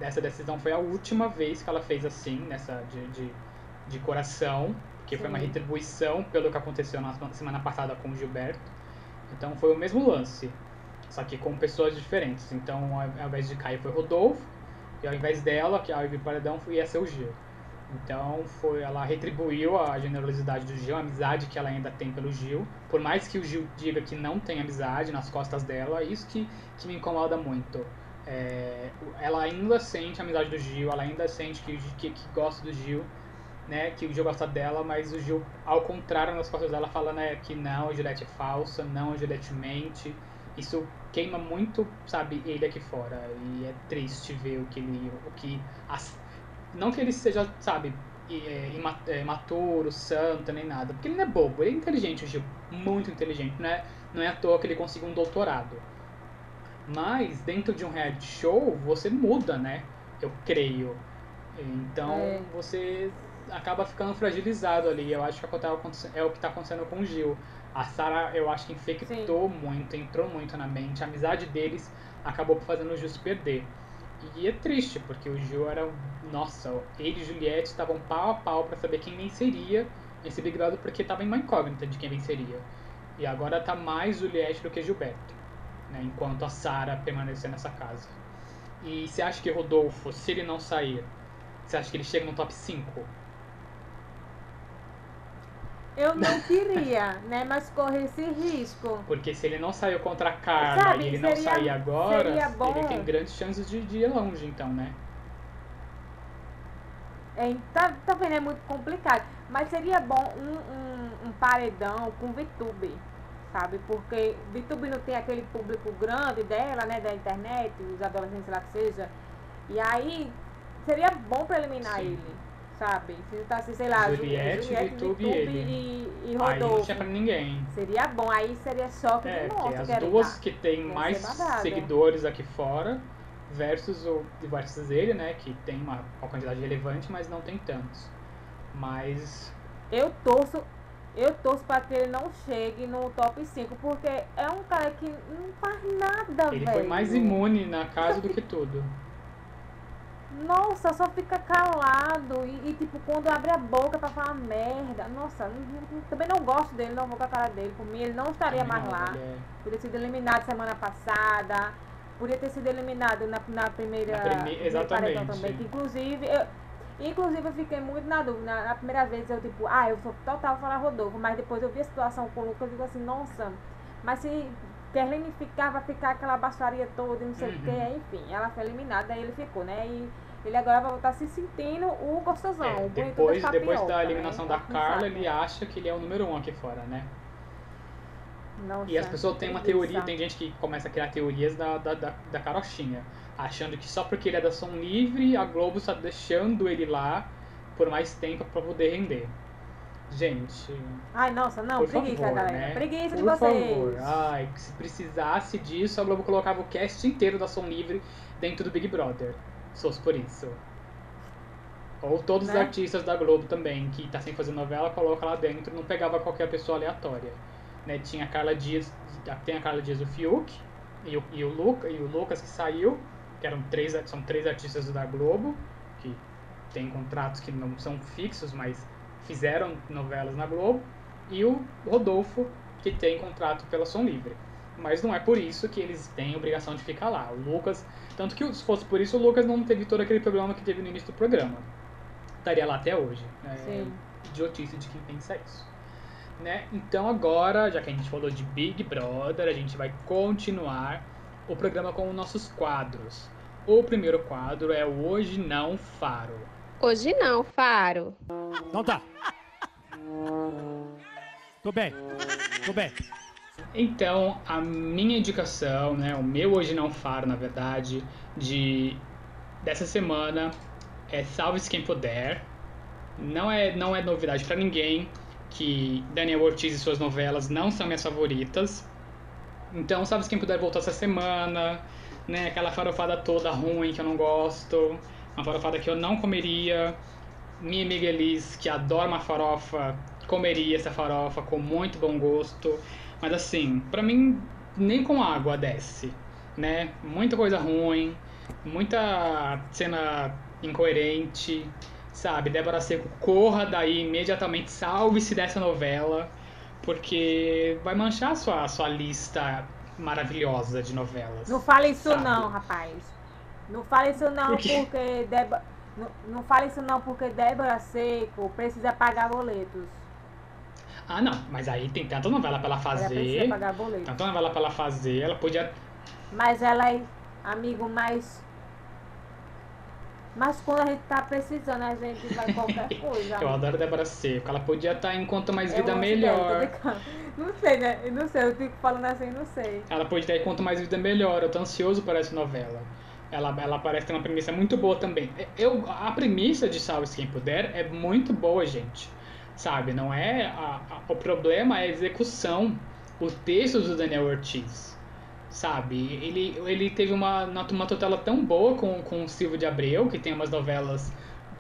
essa decisão foi a última vez que ela fez assim, nessa de, de, de coração, que foi uma retribuição pelo que aconteceu na semana passada com o Gilberto. Então foi o mesmo lance, só que com pessoas diferentes. Então ao invés de Caio foi Rodolfo, e ao invés dela, que ao invés do paredão, foi- ia ser o Gil. Então foi, ela retribuiu a generosidade do Gil, a amizade que ela ainda tem pelo Gil. Por mais que o Gil diga que não tem amizade nas costas dela, é isso que, que me incomoda muito. É, ela ainda sente a amizade do Gil, ela ainda sente que, que, que gosta do Gil, né? Que o Gil gosta dela, mas o Gil, ao contrário, nas costas dela, fala né, que não, a Juliette é falsa, não, a Juliette mente. Isso queima muito, sabe, ele aqui fora. E é triste ver o que ele. O que as- não que ele seja, sabe, é, é, imaturo, santo, nem nada. Porque ele não é bobo, ele é inteligente, o Gil. Muito inteligente. Não é, não é à toa que ele conseguiu um doutorado. Mas dentro de um reality show, você muda, né? Eu creio. Então É. você acaba ficando fragilizado ali. Eu acho que é o que está acontecendo com o Gil. A Sarah, eu acho que infectou muito, entrou muito na mente. A amizade deles acabou fazendo o Gil se perder. E é triste, porque o Gil era. Nossa, ele e Juliette estavam pau a pau pra saber quem venceria esse Big Brother, porque tava em uma incógnita de quem venceria. E agora tá mais Juliette do que Gilberto, né? Enquanto a Sarah permanecer nessa casa. E você acha que Rodolfo, se ele não sair, você acha que ele chega no top 5? Eu não queria, né? Mas correr esse risco. Porque se ele não saiu contra a Karma Sabe, e ele não seria- sair agora, seria bom. ele tem grandes chances de, de ir longe, então, né? É, tá, tá vendo? É muito complicado. Mas seria bom um, um, um paredão com VTube. sabe? Porque VTube não tem aquele público grande dela, né, da internet, os adolescentes lá que seja. E aí seria bom pra eliminar Sim. ele, sabe? Se tá assim, sei lá, Juliette, VTube e ele. e, e Aí não Rodolfo. tinha pra ninguém. Seria bom, aí seria choque É, de porque monstro. as duas dar. que tem mais babado. seguidores aqui fora versus o versus ele, né? Que tem uma, uma quantidade relevante, mas não tem tantos. Mas Eu torço, eu torço pra que ele não chegue no top 5, porque é um cara que não faz nada, ele velho. foi mais imune na casa do que tudo. Nossa, só fica calado e, e, tipo, quando abre a boca pra falar merda. Nossa, não- também não gosto dele, não vou com a cara dele. Por mim, ele não estaria mais lá. é- Podia ter sido eliminado semana passada. Podia ter sido eliminado na, na primeira. Na prime- exatamente. também. Que inclusive, eu, inclusive eu fiquei muito na dúvida. Na, primeira vez eu, tipo, ah, eu sou total falar Rodolfo. Mas depois eu vi a situação com o Lucas e digo assim, nossa, mas se Kerline ficar, vai ficar aquela baixaria toda e não sei o Uhum. que. Enfim, ela foi eliminada, aí ele ficou, né? E ele agora vai voltar se sentindo o gostosão. é, o depois, das depois da tapioca, eliminação né? da Carla, ele acha que ele é o número um aqui fora, né? Nossa, E as pessoas têm uma teoria, tem gente que começa a criar teorias da, da, da, da carochinha, achando que só porque ele é da Som Livre, a Globo está deixando ele lá por mais tempo para poder render. Gente, Ai, nossa, não, por preguiça, favor, galera. né? Preguiça de por vocês. favor, ai, se precisasse disso, a Globo colocava o cast inteiro da Som Livre dentro do Big Brother. Fosse por isso. Ou todos os Né? artistas da Globo também, que tá sem fazer novela, coloca lá dentro, não pegava qualquer pessoa aleatória. Né? Tinha a Carla Dias, tem a Carla Dias do Fiuk e o, e o, Luca, e o Lucas que saiu, que eram três, são três artistas da Globo, que têm contratos que não são fixos, mas fizeram novelas na Globo, e o Rodolfo, que tem contrato pela Som Livre. Mas não é por isso que eles têm obrigação de ficar lá. O Lucas, tanto que se fosse por isso, o Lucas não teve todo aquele problema que teve no início do programa. Estaria lá até hoje. É Sim. idiotice de quem pensa isso. Né? Então agora, já que a gente falou de Big Brother, a gente vai continuar o programa com os nossos quadros. O primeiro quadro é o Hoje Não Faro. Hoje não, Faro. Então tá. Tô bem. Tô bem. Então, a minha indicação, né, o meu Hoje Não Faro, na verdade, de dessa semana é Salve-se Quem Puder. Não é, não é novidade pra ninguém que Daniel Ortiz e suas novelas não são minhas favoritas. Então, Salve-se Quem Puder voltou essa semana, né, aquela farofada toda ruim que eu não gosto, uma farofada que eu não comeria. Minha amiga Elis, que adora uma farofa, comeria essa farofa com muito bom gosto. Mas assim, pra mim, nem com água desce, né? Muita coisa ruim, muita cena incoerente, sabe? Débora Seco, corra daí imediatamente, salve-se dessa novela, porque vai manchar a sua, a sua lista maravilhosa de novelas. Não fale isso Sabe? não, rapaz. Não fale isso não, Por quê? porque Débora. Não, não fale isso não, porque Débora Seco precisa pagar boletos. Ah, não, mas aí tem tanta novela pra ela Ela fazer, pagar boletos. tanta novela pra ela fazer, ela podia Mas ela é, amigo, mais. Mas quando a gente tá precisando, a gente vai qualquer coisa. Eu adoro Débora Seco. Ela podia estar em Quanto Mais Eu Vida gosto Melhor. Não sei, né? Eu não sei, eu fico falando assim, não sei. Ela pode ter Quanto Mais Vida Melhor. Eu tô ansioso por essa novela. Ela, ela parece ter uma premissa muito boa também. Eu, a premissa de Salve-se Quem Puder é muito boa, gente. Sabe? Não é. A, a- o problema é a execução. O texto do Daniel Ortiz. Sabe? Ele, ele teve uma, uma tutela tão boa com, com o Silvio de Abreu, que tem umas novelas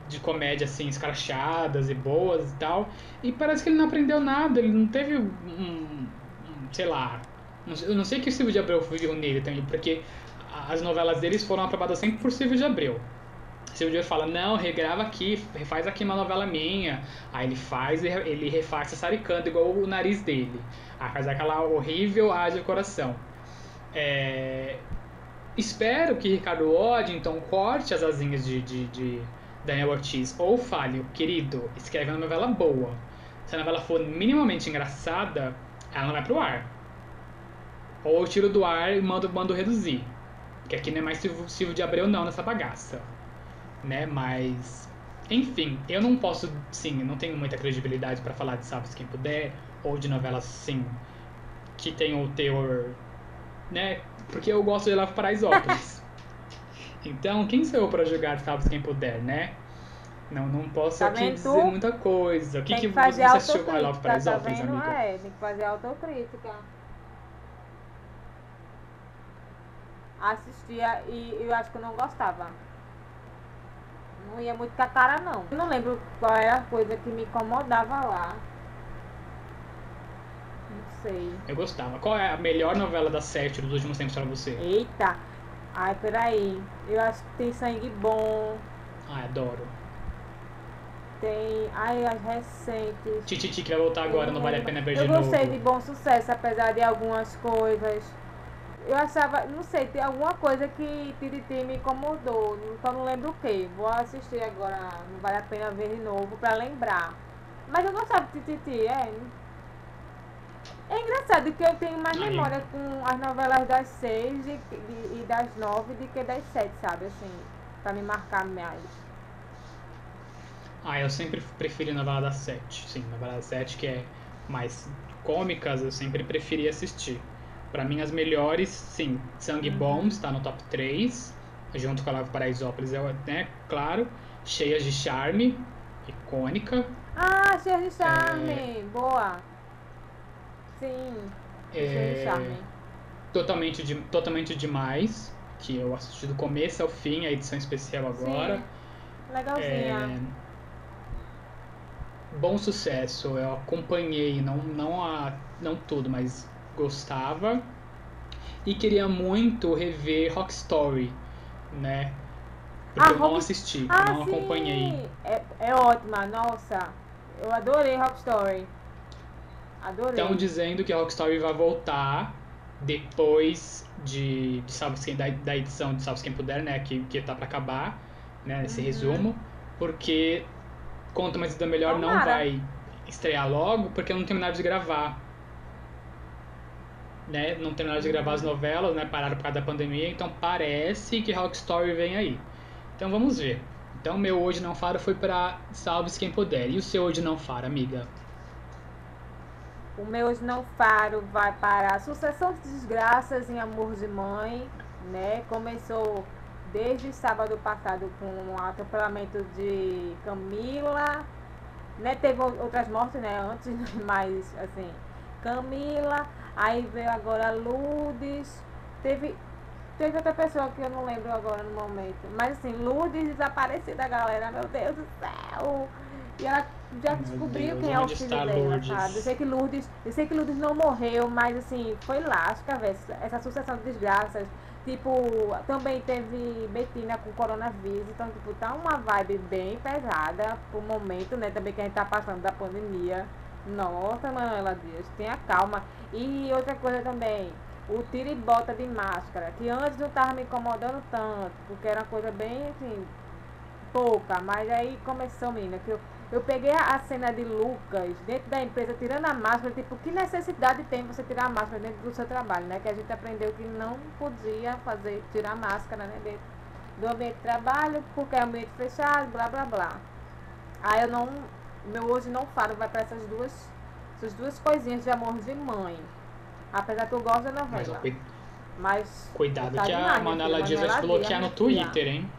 de comédia assim, escrachadas e boas e tal. E parece que ele não aprendeu nada, ele não teve um. um- sei lá. Eu não sei que o Silvio de Abreu viu nele também, porque as novelas deles foram aprovadas sempre por Silvio de Abreu. Silvio de Abreu fala, não, regrava aqui, refaz aqui uma novela minha. Aí ele faz ele refaz sassaricando igual o nariz dele. Aí faz aquela horrível Haja Coração. É, Espero que Ricardo Waddington corte as asinhas de, de, de Daniel Ortiz ou fale, querido, escreve uma novela boa. Se a novela for minimamente engraçada, ela não vai pro ar. Ou eu tiro do ar e mando, mando reduzir. Que aqui não é mais Silvio, Silvio de Abreu não nessa bagaça. Né? Mas. Enfim, eu não posso, sim, eu não tenho muita credibilidade pra falar de Salve-se Quem Puder, ou de novelas, sim, que tem o teor, né? Porque eu gosto de Love Paraisópolis. então, quem sou eu pra julgar, sabe quem puder, né? Não, não posso Tá aqui dizer muita coisa. O que, que que você assistiu I Love tá Paraisópolis, vendo? amiga? É, tem que fazer autocrítica. Assistia e eu acho que eu não gostava. Não ia muito com a cara, não. Eu não lembro qual era a coisa que me incomodava lá. Não sei. Eu gostava. Qual é a melhor novela da sete dos últimos tempos pra você? Eita! Ai, peraí. Eu acho que tem sangue bom. Ah, adoro. Tem. Ai, as recentes. Tititi que vai voltar agora, não vale a pena ver Eu de novo. gostei de Bom Sucesso, apesar de algumas coisas. Eu achava, não sei, tem alguma coisa que Tiriti me incomodou, só não lembro o que. Vou assistir agora, não vale a pena ver de novo pra lembrar. Mas eu gostava de Tititi, é. É engraçado que eu tenho mais memória com as novelas das seis e, de- e das nove do que das sete, sabe? Assim, pra me marcar mais. Ah, eu sempre preferi novela das sete. Sim, novela das sete que é mais cômicas, eu sempre preferi assistir. Pra mim, as melhores, sim, Sangue Uhum. Bom está no top 3, junto com a Lava Paraisópolis, é, né, claro. Cheias de Charme, icônica. Ah, Cheio de Charme! Boa! Sim, Cheio de É, Charme. totalmente, de, totalmente Demais, que eu assisti do começo ao fim, a edição especial agora. Sim, legalzinha. É, Bom sucesso, eu acompanhei, não, não, a, não tudo, mas gostava. E queria muito rever Rock Story, né? Porque Ah, eu não Rock- assisti, Ah, não sim! acompanhei. É, é ótima, nossa. Eu adorei Rock Story. Adorei. Estão dizendo que Rock Story vai voltar depois de, de Salve Quem, da, da edição de Salve Quem Puder, né? Que, que tá pra acabar, né? Esse Uhum. resumo. Porque Conta Uma Vida Melhor não Tomara. vai estrear logo, porque não terminaram de gravar. Né? Não terminaram de gravar as novelas, né? Pararam por causa da pandemia, então parece que Rock Story vem aí. Então vamos ver. Então meu Hoje Não Faro foi pra Salve Quem Puder. E o seu Hoje Não Faro, amiga? O meu Hoje Não Faro vai para Sucessão de Desgraças em Amor de Mãe, né? Começou desde sábado passado com o atropelamento de Camila, né? Teve ou- outras mortes, né? Antes, mas assim, Camila, aí veio agora Lourdes, teve teve outra pessoa que eu não lembro agora no momento, mas assim, Lourdes desaparecida, galera, meu Deus do céu. E ela já descobriu Deus, quem é o filho dela, sabe? Eu sei que Lourdes, eu sei que Lourdes não morreu, mas assim, foi lasca, velho. Essa sucessão de desgraças. Tipo, também teve Betina com coronavírus, então, tipo, tá uma vibe bem pesada pro momento, né? Também que a gente tá passando da pandemia. Nossa, Manuela Dias, tenha calma. E outra coisa também, o tira e bota de máscara, que antes não tava me incomodando tanto, porque era uma coisa bem, assim, pouca, mas aí começou, menina, que eu, eu peguei a, cena de Lucas dentro da empresa tirando a máscara, tipo, que necessidade tem você tirar a máscara dentro do seu trabalho, né? Que a gente aprendeu que não podia fazer, tirar a máscara, né? Dentro do ambiente de trabalho, porque é ambiente fechado, blá blá blá. Aí eu não. Meu hoje não falo, vai para essas duas. Essas duas coisinhas de amor de mãe. Apesar que eu gosto da Mas novela. cui- Mas. cuidado Tá que a Manuela filha, Dias vai bloquear no. Twitter, hein?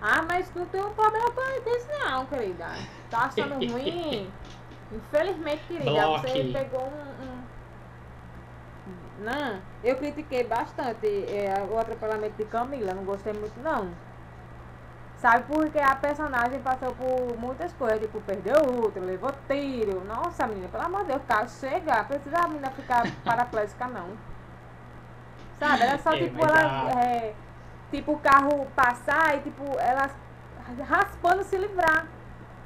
Ah, mas não tem um problema com isso não, querida. Tá achando ruim? Infelizmente, querida, Bloque. você pegou um, um- Não, eu critiquei bastante é, o atropelamento de Camila, não gostei muito não. Sabe porque a personagem passou por muitas coisas, tipo, perdeu útero, levou tiro. Nossa, menina, pelo amor de Deus, cara, chega, precisa a menina ficar paraplégica não. Sabe, era só É, tipo ela. a- é, tipo o carro passar e tipo ela raspando se livrar.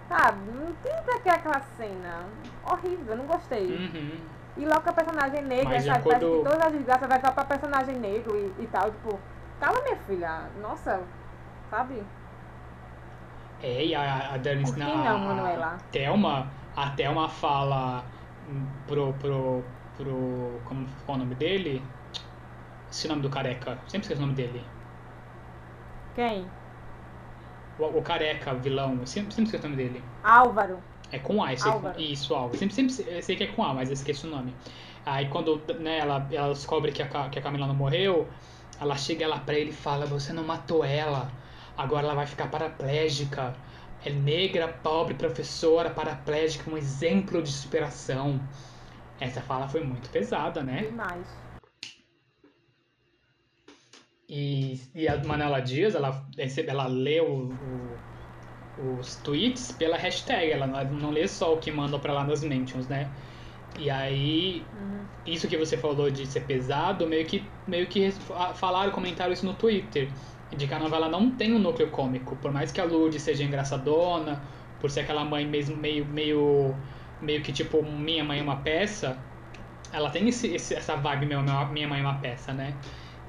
Sabe? Não tem pra que aquela cena. Horrível, não gostei. Uhum. E logo a personagem negra, Mas de sabe? Parece que todas as desgraças vai só pra personagem negro e, e tal. Tipo, calma minha filha. Nossa, sabe? É, e a, a Dani Por que na- não, a- Manuela? A Thelma, a Thelma fala pro, pro, pro. Como é o nome dele? Esse nome do careca. Sempre esqueço o nome dele. Quem? O, o careca, vilão. Sempre, sempre esqueço o nome dele. Álvaro. É com A, isso, Álvaro. isso Álvaro. Sempre, sempre eu sei que é com A, mas eu esqueço o nome. Aí quando né, ela, ela descobre que a, que a Camila não morreu, ela chega lá pra ele e fala, você não matou ela, agora ela vai ficar paraplégica. É negra, pobre, professora, paraplégica, um exemplo de superação. Essa fala foi muito pesada, né? Demais. E, e a Manela Dias, ela, ela lê o- o- os tweets pela hashtag, ela não, não lê só o que mandam pra lá nas mentions, né? E aí, Uhum. isso que você falou de ser pesado, meio que, meio que fa- falaram, comentaram isso no Twitter. De que a novela não tem um núcleo cômico. Por mais que a Lourdes seja engraçadona, por ser aquela mãe mesmo meio, meio, meio que tipo, minha mãe é uma peça, ela tem esse, esse- essa vibe meu, minha mãe é uma peça, né?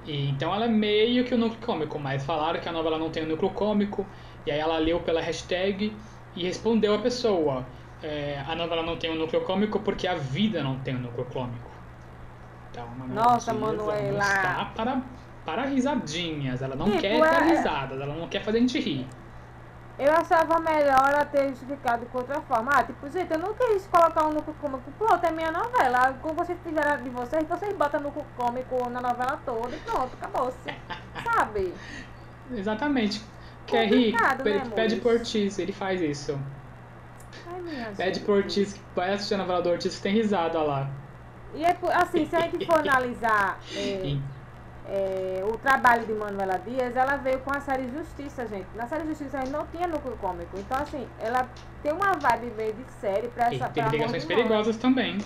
E, então ela é meio que o núcleo cômico, mas falaram que a novela não tem um núcleo cômico, e aí ela leu pela hashtag e respondeu a pessoa. é, a novela não tem um núcleo cômico porque a vida não tem um núcleo cômico. Então, Manuela Nossa, Manuela. está para, para risadinhas, ela não Tipo, quer dar é- risadas, ela não quer fazer a gente rir. Eu achava melhor ela ter justificado de outra forma. Ah, tipo, gente, eu não quis colocar um núcleo cômico. Pronto, é minha novela. Como vocês fizeram de vocês, vocês botam núcleo cômico na novela toda e pronto, acabou-se. Sabe? Exatamente. Quer rir? Né, Pe- Pede por Ortiz, ele faz isso. Ai, minha Pede gente. por Ortiz, que vai assistir a novela do Ortiz que tem risada lá. E é assim, se a gente for analisar é, é, o trabalho de Manuela Dias, ela veio com a série Justiça, gente. Na série Justiça a gente não tinha núcleo cômico. Então, assim, ela tem uma vibe meio de série pra E essa tem pra ligações perigosas também.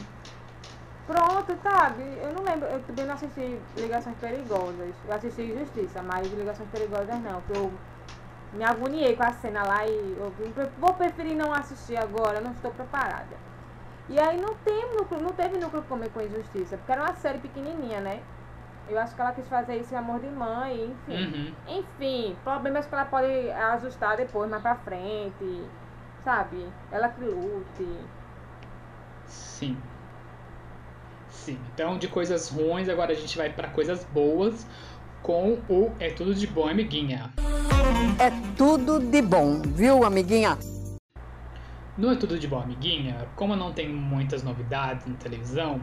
Pronto, sabe? Eu não lembro, eu também não assisti Ligações Perigosas. Eu assisti Justiça, mas Ligações Perigosas não, que eu me agoniei com a cena lá e eu vou preferir não assistir agora, não estou preparada. E aí não tem núcleo, não teve núcleo cômico em Justiça, porque era uma série pequenininha, né? Eu acho que ela quis fazer isso em Amor de Mãe, enfim. Uhum. Enfim, problemas que ela pode ajustar depois, mais pra frente, sabe? Ela que lute. Sim. Sim. Então, de coisas ruins, agora a gente vai pra coisas boas com o É Tudo de Bom, Amiguinha. É tudo de bom, viu, amiguinha? No É Tudo de Bom, Amiguinha, como não tem muitas novidades na televisão,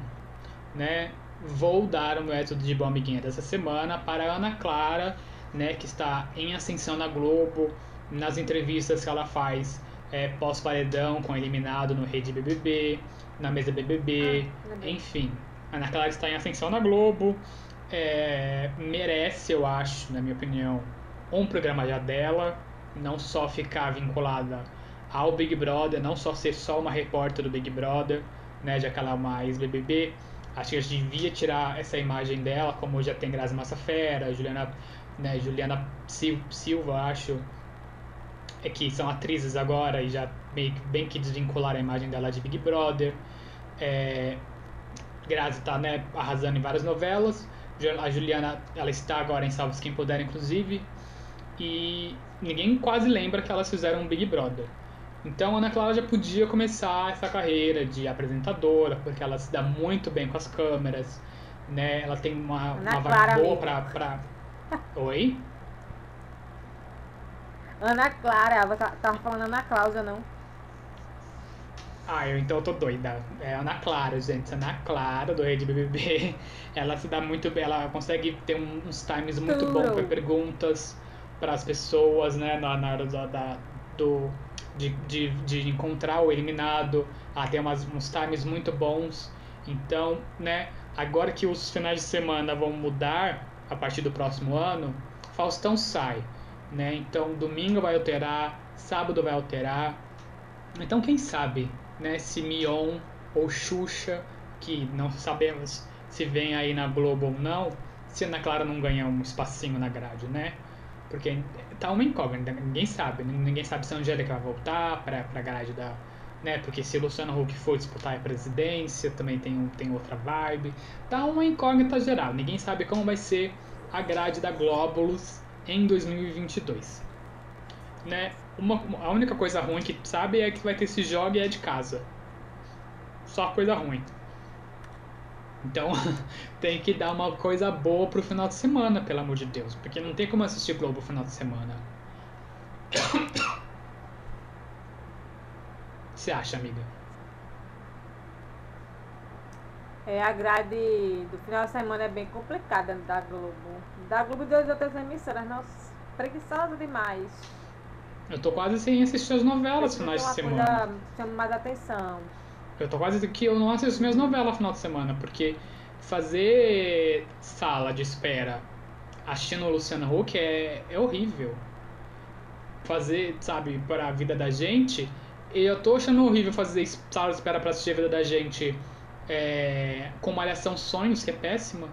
né, vou dar o meu Tudo de Bom, Amiguinha dessa semana para a Ana Clara, né, que está em ascensão na Globo, nas entrevistas que ela faz é, pós-paredão com eliminado no Rede BBB, na mesa BBB, Ah, enfim. A Ana Clara está em ascensão na Globo, é, merece, eu acho, na minha opinião, um programa já dela, não só ficar vinculada ao Big Brother, não só ser só uma repórter do Big Brother, né, já que ela é mais BBB. Acho que a gente devia tirar essa imagem dela, como já tem Grazi Massafera, Juliana, né, Juliana Sil- Silva, acho, é que são atrizes agora e já meio bem que desvincularam a imagem dela de Big Brother. É, Grazi tá né, arrasando em várias novelas. A Juliana ela está agora em Salvos Quem Puder, inclusive. E ninguém quase lembra que elas fizeram um Big Brother. Então a Ana Clara já podia começar essa carreira de apresentadora, porque ela se dá muito bem com as câmeras, né? Ela tem uma, Ana uma Clara boa pra, pra... Oi? Ana Clara, ela tava falando Ana Cláudia, não. Ah, eu então eu tô doida. É Ana Clara, gente. Ana Clara do Rede BBB. Ela se dá muito bem, ela consegue ter uns times muito bons para perguntas para as pessoas, né? Na, na hora da, da- do, de, de, de encontrar o eliminado. Ela tem umas, uns times muito bons. Então, né? Agora que os finais de semana vão mudar a partir do próximo ano, Faustão sai, né? Então, domingo vai alterar, sábado vai alterar. Então, quem sabe, né, se Mion ou Xuxa, que não sabemos se vem aí na Globo ou não, se Ana Clara não ganhar um espacinho na grade, né? Porque tá uma incógnita, ninguém sabe. Ninguém sabe se a Angélica vai voltar pra, pra grade da. Né? Porque se Luciano Huck for disputar a presidência, também tem, um, tem outra vibe. Tá uma incógnita geral. Ninguém sabe como vai ser a grade da Glóbulos em 2022. Né? Uma, a única coisa ruim que sabe é que vai ter esse jogo e é de casa. Só coisa ruim. Então tem que dar uma coisa boa pro final de semana, pelo amor de Deus. Porque não tem como assistir Globo no final de semana. você acha, amiga? É, a grade do final de semana é bem complicada da Globo. Da Globo e das outras emissoras, nossa, preguiçosa demais. Eu tô quase sem assistir as novelas Tem finais de semana. coisa chama mais atenção. Eu tô quase que eu não assisto minhas novelas final de semana, porque fazer sala de espera assistindo o Luciano Huck é, é horrível. Fazer, sabe, para a vida da gente. E eu tô achando horrível fazer sala de espera pra assistir a vida da gente é, com Malhação Sonhos, que é péssima.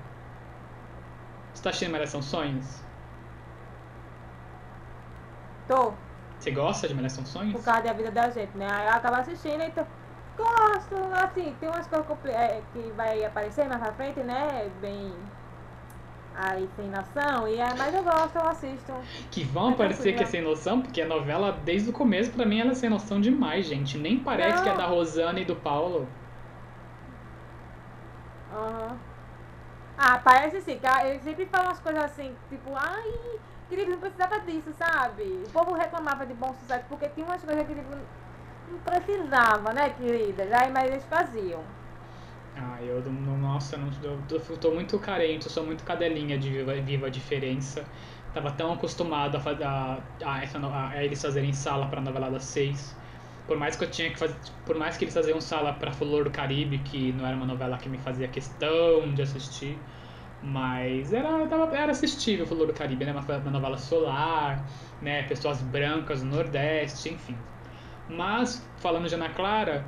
Você tá assistindo Malhação Sonhos? Tô, Você gosta de Malhação Sonhos? por causa da vida da gente, né? Aí eu acabo assistindo, então. Gosto, assim, tem umas coisas é, que vai aparecer mais pra frente, né? Bem. Aí sem noção, e é, mas eu gosto, eu assisto. Que vão Mas parecer que é sem noção, porque a novela, desde o começo, pra mim, ela é sem noção demais, gente. Nem parece Não. que é da Rosana e do Paulo. Aham. Ah, parece sim, que ele sempre fala umas coisas assim, tipo, ai, querido, não precisava disso, sabe? O povo reclamava de bom sucesso porque tinha umas coisas que tipo, não precisava, né, queridas? Aí, mas eles faziam. Ah, eu nossa, eu, eu tô muito carente, eu sou muito cadelinha de Viva, Viva a Diferença. Tava tão acostumado a, a, a, essa a eles fazerem sala pra novela das seis. Por mais que eu tinha que fazer. Por mais que eles faziam sala pra Flor do Caribe, que não era uma novela que me fazia questão de assistir. Mas era, tava, era assistível Flor do Caribe, né? Uma, uma novela solar, né? Pessoas brancas no Nordeste, enfim. Mas, falando de Ana Clara,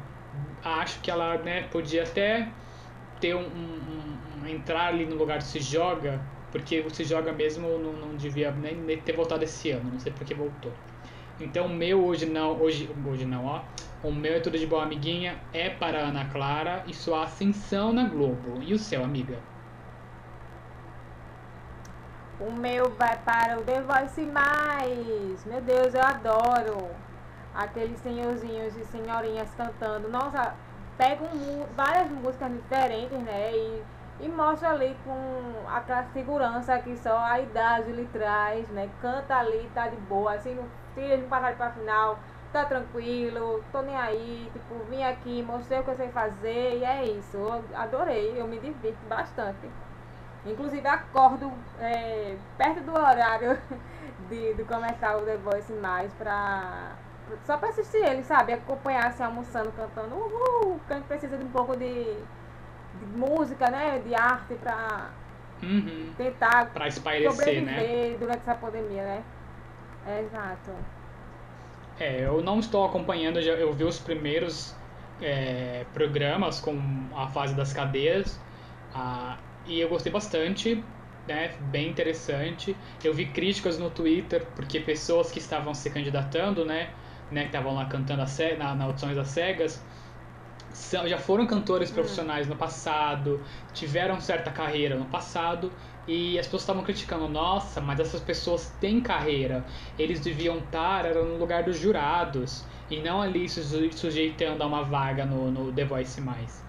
acho que ela né, podia até ter um, um- um- entrar ali no lugar do Se Joga, porque o Se Joga mesmo não, não devia nem, nem ter voltado esse ano, não sei por que voltou. Então o meu hoje não, hoje, hoje não, ó. O meu é tudo de boa amiguinha é para Ana Clara e sua ascensão na Globo. E o seu, amiga? O meu vai para o The Voice Mais. Meu Deus, eu adoro. Aqueles senhorzinhos e senhorinhas cantando. Nossa, pegam várias músicas diferentes, né? E, e mostra ali com aquela segurança que só a idade lhe traz, né? Canta ali, tá de boa. Assim, não tira de passar pra final. Tá tranquilo, tô nem aí, tipo, vim aqui, mostrei o que eu sei fazer e é isso. Eu adorei, eu me divirto bastante. Inclusive acordo é, perto do horário de, de começar o The Voice mais pra. Só pra assistir ele, sabe? Acompanhar assim, almoçando, cantando. Uhul! Porque precisa de um pouco de, de música, né? De arte pra Uhum. tentar Pra espairecer, né? durante essa pandemia, né? É, exato. É, eu não estou acompanhando, já- eu vi os primeiros é, programas com a fase das cadeias ah, e eu gostei bastante, né? Bem interessante. Eu vi críticas no Twitter porque pessoas que estavam se candidatando, né? Né que estavam lá cantando a na, na audições das cegas, são- já foram cantores profissionais no passado, tiveram certa carreira no passado e as pessoas estavam criticando, nossa, mas essas pessoas têm carreira, eles deviam estar era no lugar dos jurados e não ali se suje- sujeitando a uma vaga no, no The Voice mais.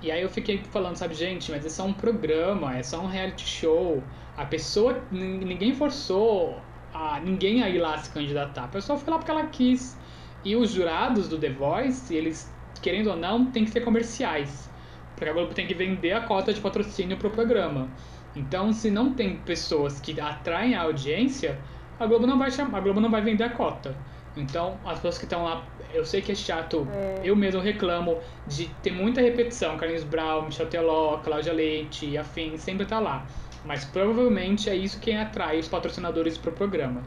E aí eu fiquei falando, sabe, gente, mas isso é um programa, é só um reality show. A pessoa, nin- ninguém forçou a ninguém a ir lá se candidatar. A pessoa foi lá porque ela quis. E os jurados do The Voice, eles, querendo ou não, tem que ser comerciais. Porque a Globo tem que vender a cota de patrocínio pro programa. Então, se não tem pessoas que atraem a audiência, a Globo não vai chamar, a Globo não vai vender a cota. Então, as pessoas que estão lá, eu sei que é chato, eu mesmo reclamo de ter muita repetição, Carlinhos Brown, Michel Teló, Cláudia Leite afim, sempre tá lá. Mas provavelmente é isso que atrai os patrocinadores pro programa.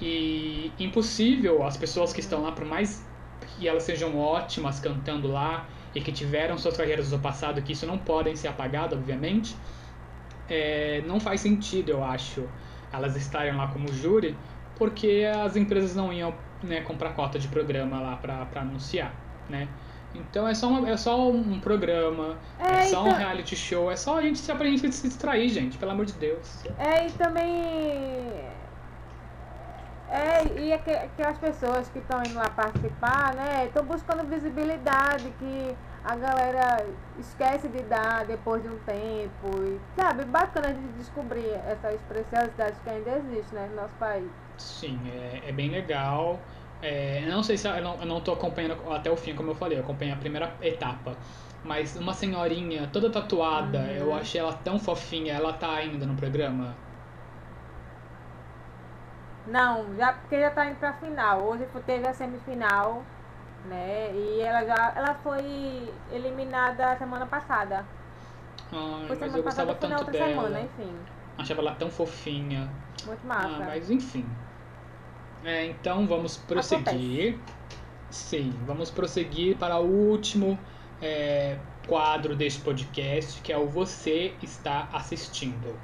E impossível as pessoas que estão lá, por mais que elas sejam ótimas cantando lá e que tiveram suas carreiras no passado, que isso não podem ser apagado, obviamente, é, não faz sentido, eu acho, elas estarem lá como júri, porque as empresas não iam né, comprar cota de programa lá pra anunciar, né? Então é só, uma- é só um programa, é, É, só um então- reality show, é só a gente se pra gente se distrair, gente, pelo amor de Deus. É, e também. É, e aqu- aquelas pessoas que estão indo lá participar, né? Estão buscando visibilidade que a galera esquece de dar depois de um tempo. E, sabe, bacana de descobrir essas preciosidades que ainda existem né, no nosso país. Sim, é, é bem legal. É, não sei se eu não, eu não tô acompanhando até o fim, como eu falei, eu acompanhei a primeira etapa. Mas uma senhorinha toda tatuada, Uhum. eu achei ela tão fofinha, ela tá ainda no programa. Não, já, porque já tá indo pra final. Hoje teve a semifinal, né? E ela já ela foi eliminada semana passada. Ai, Foi mas semana eu passada gostava foi na tanto outra dela. semana, enfim. Achava ela tão fofinha. Muito massa. Ah, mas enfim. É, então vamos prosseguir. Sim, vamos prosseguir para o último é, quadro deste podcast, que é o Você Está Assistindo.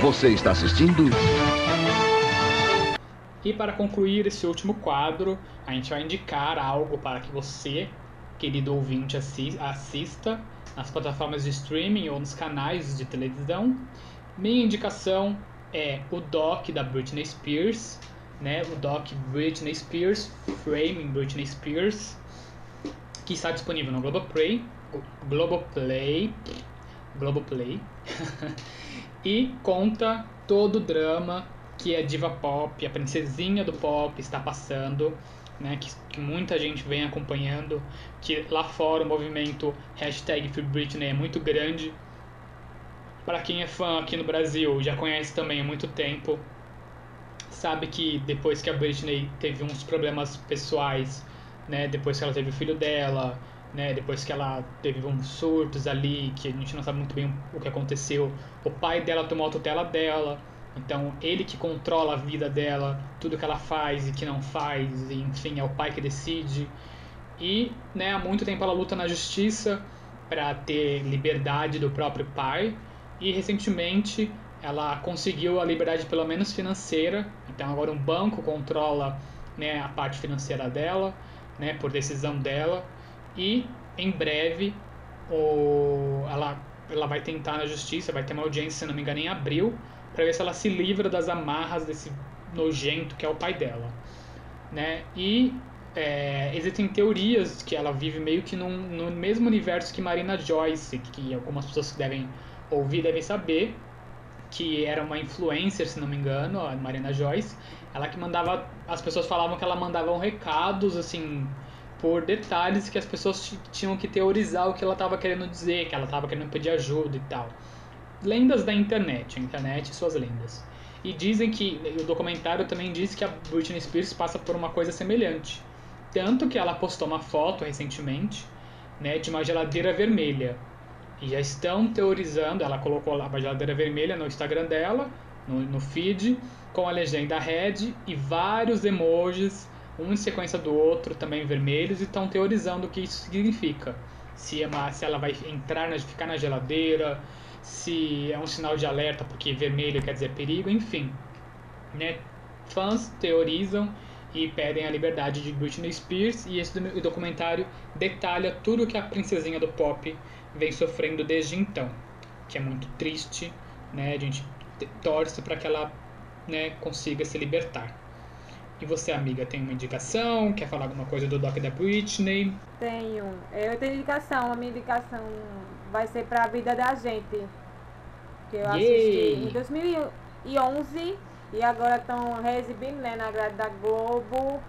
Você está assistindo? E para concluir esse último quadro, a gente vai indicar algo para que você, querido ouvinte, assi- assista nas plataformas de streaming ou nos canais de televisão. Minha indicação é o doc da Britney Spears, né? O doc Britney Spears, Framing Britney Spears, que está disponível no Globoplay, Globoplay, Globoplay, e conta todo o drama que a diva pop, a princesinha do pop está passando, né, que, que muita gente vem acompanhando, que lá fora o movimento hashtag Free Britney é muito grande. Para quem é fã aqui no Brasil, já conhece também há muito tempo, sabe que depois que a Britney teve uns problemas pessoais, né, depois que ela teve o filho dela, né, depois que ela teve uns surtos ali, que a gente não sabe muito bem o que aconteceu, o pai dela tomou a tutela dela, então ele que controla a vida dela, tudo que ela faz e que não faz, e, enfim, é o pai que decide. E, né, há muito tempo ela luta na justiça para ter liberdade do próprio pai, e recentemente ela conseguiu a liberdade pelo menos financeira, então agora um banco controla, né, a parte financeira dela, né, por decisão dela, e em breve o, ela, ela vai tentar na justiça, vai ter uma audiência, se não me engano, em abril, para ver se ela se livra das amarras desse nojento que é o pai dela, né? E é, existem teorias que ela vive meio que num, no mesmo universo que Marina Joyce, que algumas pessoas devem ouvir devem saber, que era uma influencer, se não me engano, a Marina Joyce, ela que mandava, as pessoas falavam que ela mandava recados assim por detalhes que as pessoas tinham que teorizar o que ela estava querendo dizer, que ela estava querendo pedir ajuda e tal. Lendas da internet, a internet e suas lendas. E dizem que, o documentário também diz que a Britney Spears passa por uma coisa semelhante. Tanto que ela postou uma foto recentemente, né, de uma geladeira vermelha. E já estão teorizando, ela colocou a geladeira vermelha no Instagram dela, no, no feed, com a legenda red e vários emojis, um em sequência do outro, também vermelhos, e estão teorizando o que isso significa. Se, é uma, se ela vai entrar, na, ficar na geladeira, se é um sinal de alerta porque vermelho quer dizer perigo, enfim. Né? Fãs teorizam e pedem a liberdade de Britney Spears e esse do- documentário detalha tudo que a princesinha do pop vem sofrendo desde então, que é muito triste, né? A gente te- torce para que ela, né, consiga se libertar. E você, amiga, tem uma indicação? Quer falar alguma coisa do Doc da Britney? Tenho. Eu tenho indicação. A minha indicação vai ser pra vida da gente. Que eu assisti em 2011 e agora estão reexibindo né, na grade da Globo.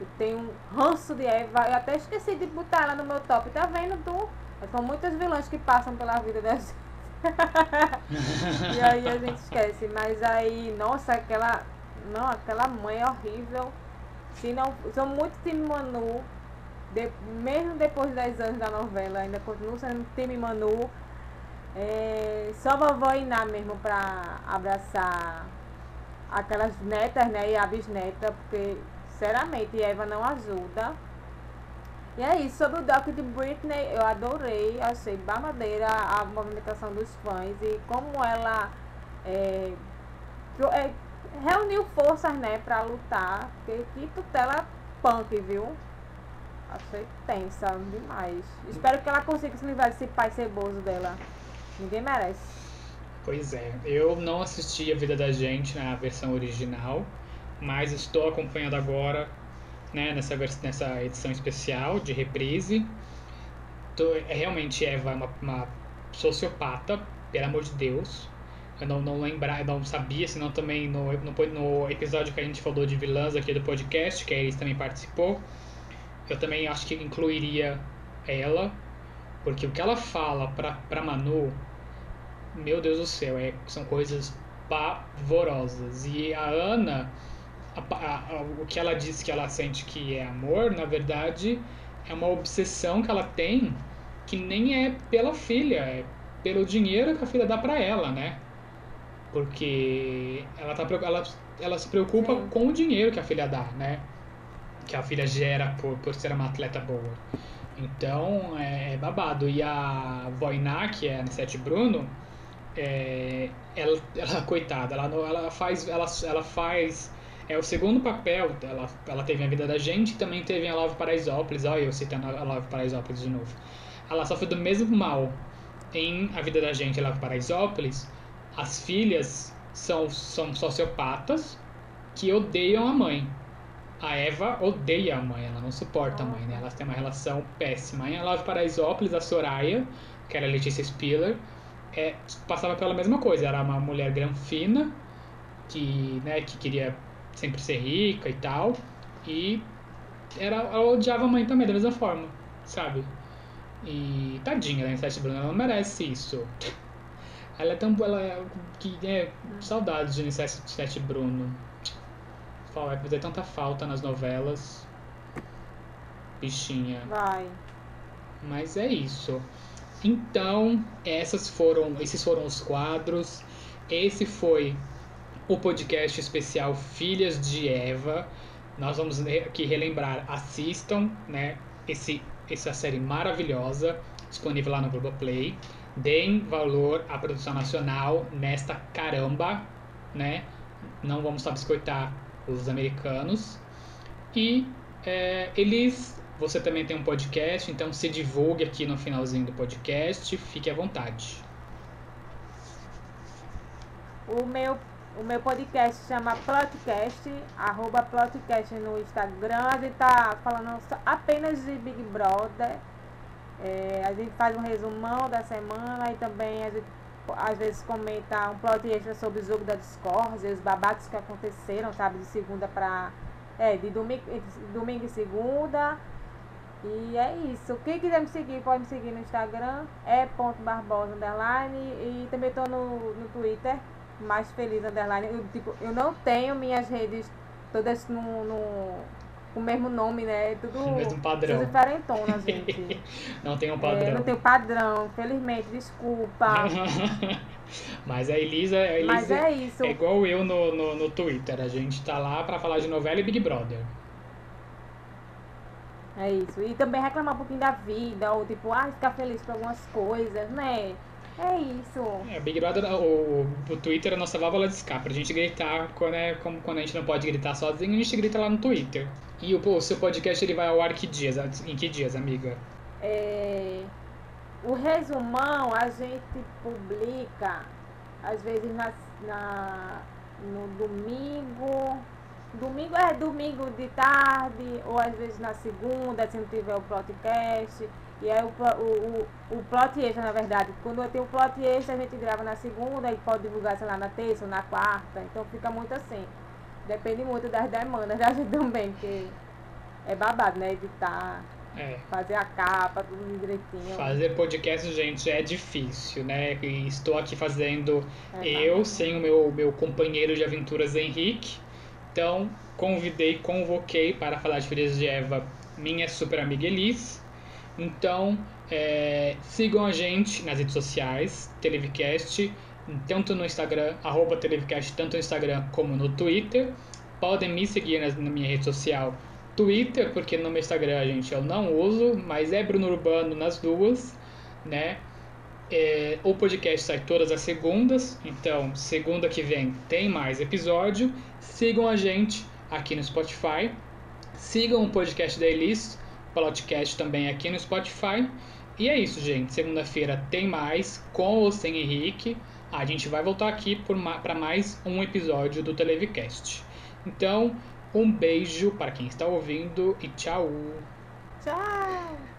E tem um ranço de Eva. Eu até esqueci de botar ela no meu top. Tá vendo, tu? São muitas vilãs que passam pela vida da gente. e aí a gente esquece. Mas aí, nossa, aquela. Não, aquela mãe é horrível. Se não, sou muito time Manu. De- mesmo depois de 10 anos da novela, ainda continuo sendo time Manu. É, só vovó Iná mesmo pra abraçar aquelas netas, né? E a bisneta, porque sinceramente Eva não ajuda. E é isso, sobre o doc de Britney, eu adorei, achei babadeira a movimentação dos fãs e como ela é, é, reuniu forças, né, pra lutar, porque que tutela punk, viu? Achei tensa demais. Espero que ela consiga se livrar desse pai ceboso dela. Ninguém merece. Pois é, eu não assisti a Vida da Gente na versão original, mas estou acompanhando agora, né, nessa, nessa edição especial de reprise. Tô, é realmente Eva é uma, uma sociopata, pelo amor de Deus, Eu não, não lembrar, eu não sabia, senão também no, no, no episódio que a gente falou de vilãs aqui do podcast, que a Elis também participou, eu também acho que incluiria ela, porque o que ela fala pra, pra Manu, meu Deus do céu, é, são coisas pavorosas. E a Ana, a, a, o que ela diz que ela sente que é amor, na verdade, é uma obsessão que ela tem que nem é pela filha, é pelo dinheiro que a filha dá pra ela, né? Porque ela, tá, ela, ela se preocupa com o dinheiro que a filha dá, né? Que a filha gera por, por ser uma atleta boa. Então, é, é babado. E a Voiná, que é a Anissete Bruno, é, ela, ela, coitada, ela, ela faz... Ela, ela faz... É o segundo papel, ela, ela teve a vida da gente e também teve a Love Paraisópolis. Olha eu citando a Love Paraisópolis de novo. Ela sofre do mesmo mal em A Vida da Gente e Love Paraisópolis. As filhas são, são sociopatas que odeiam a mãe. A Eva odeia a mãe, ela não suporta a mãe, né? Elas têm uma relação péssima. Em A Love Paraisópolis, a Soraya, que era a Letícia Spiller, é, passava pela mesma coisa. Era uma mulher granfina, que, né, que queria sempre ser rica e tal. E era, ela odiava a mãe também, da mesma forma, sabe? E tadinha da Anicete Bruno, ela não merece isso. Ela é tão ela é, que é saudades de Anicete Bruno. Vai fazer tanta falta nas novelas. Bichinha. Vai. Mas é isso. Então, essas foram, esses foram os quadros. Esse foi o podcast especial Filhas de Eva. Nós vamos aqui relembrar, assistam, né? Esse, essa série maravilhosa, disponível lá no Globoplay. Deem valor à produção nacional nesta caramba, né? Não vamos só biscoitar os americanos. E é, eles, você também tem um podcast, então se divulgue aqui no finalzinho do podcast, fique à vontade. O meu, o meu podcast chama Plotcast, arroba Plotcast no Instagram. A gente tá falando apenas de Big Brother. É, a gente faz um resumão da semana e também a gente às vezes comenta um plot extra sobre o jogo da Discord, os babados que aconteceram, sabe, de segunda pra. É, de domingo, domingo e segunda. E é isso. Quem quiser me seguir, pode me seguir no Instagram, é ponto Barbosa underline. E também tô no, no Twitter, mais feliz underline. Eu, tipo, eu não tenho minhas redes todas no, no com o mesmo nome, né? Tudo O mesmo padrão. tudo diferentonas, gente. Não tem um É, padrão. não tem padrão, felizmente, desculpa. Mas a Elisa, a Elisa Mas é isso. é igual eu no, no, no Twitter. A gente tá lá pra falar de novela e Big Brother. É isso. E também reclamar um pouquinho da vida, ou tipo, ah, ficar feliz por algumas coisas, né? É isso. É, Big Brother, o, o Twitter é a nossa válvula de escape. Pra gente gritar quando, é, como, quando a gente não pode gritar sozinho, a gente grita lá no Twitter. E o, o seu podcast ele vai ao ar que dias? Em que dias, amiga? É, o resumão a gente publica às vezes na, na- no domingo. Domingo é domingo de tarde, ou às vezes na segunda, se não tiver o podcast. E aí o, o, o, o plot extra, na verdade. Quando eu tenho o plot extra, a gente grava na segunda e pode divulgar, sei lá, na terça ou na quarta. Então fica muito assim. Depende muito das demandas da gente também, porque é babado, né? Editar É. fazer a capa, tudo direitinho. Fazer podcast, gente, é difícil, né? E estou aqui fazendo É, eu tá. sem o meu, meu companheiro de aventuras Henrique. Então, convidei, convoquei para falar de Filhas de Eva minha super amiga Elis. Então, é, sigam a gente nas redes sociais, Televicast, tanto no Instagram, arroba Televicast, tanto no Instagram como no Twitter. Podem me seguir nas- na minha rede social Twitter, porque no meu Instagram, gente, eu não uso, mas é Bruno Urbano nas duas, né? É, o podcast sai todas as segundas, então segunda que vem tem mais episódio. Sigam a gente aqui no Spotify. Sigam o podcast da Elis, podcast também aqui no Spotify. E é isso, gente. Segunda-feira tem mais, com ou sem Henrique. A gente vai voltar aqui para mais um episódio do Televicast. Então, um beijo para quem está ouvindo e tchau! Tchau!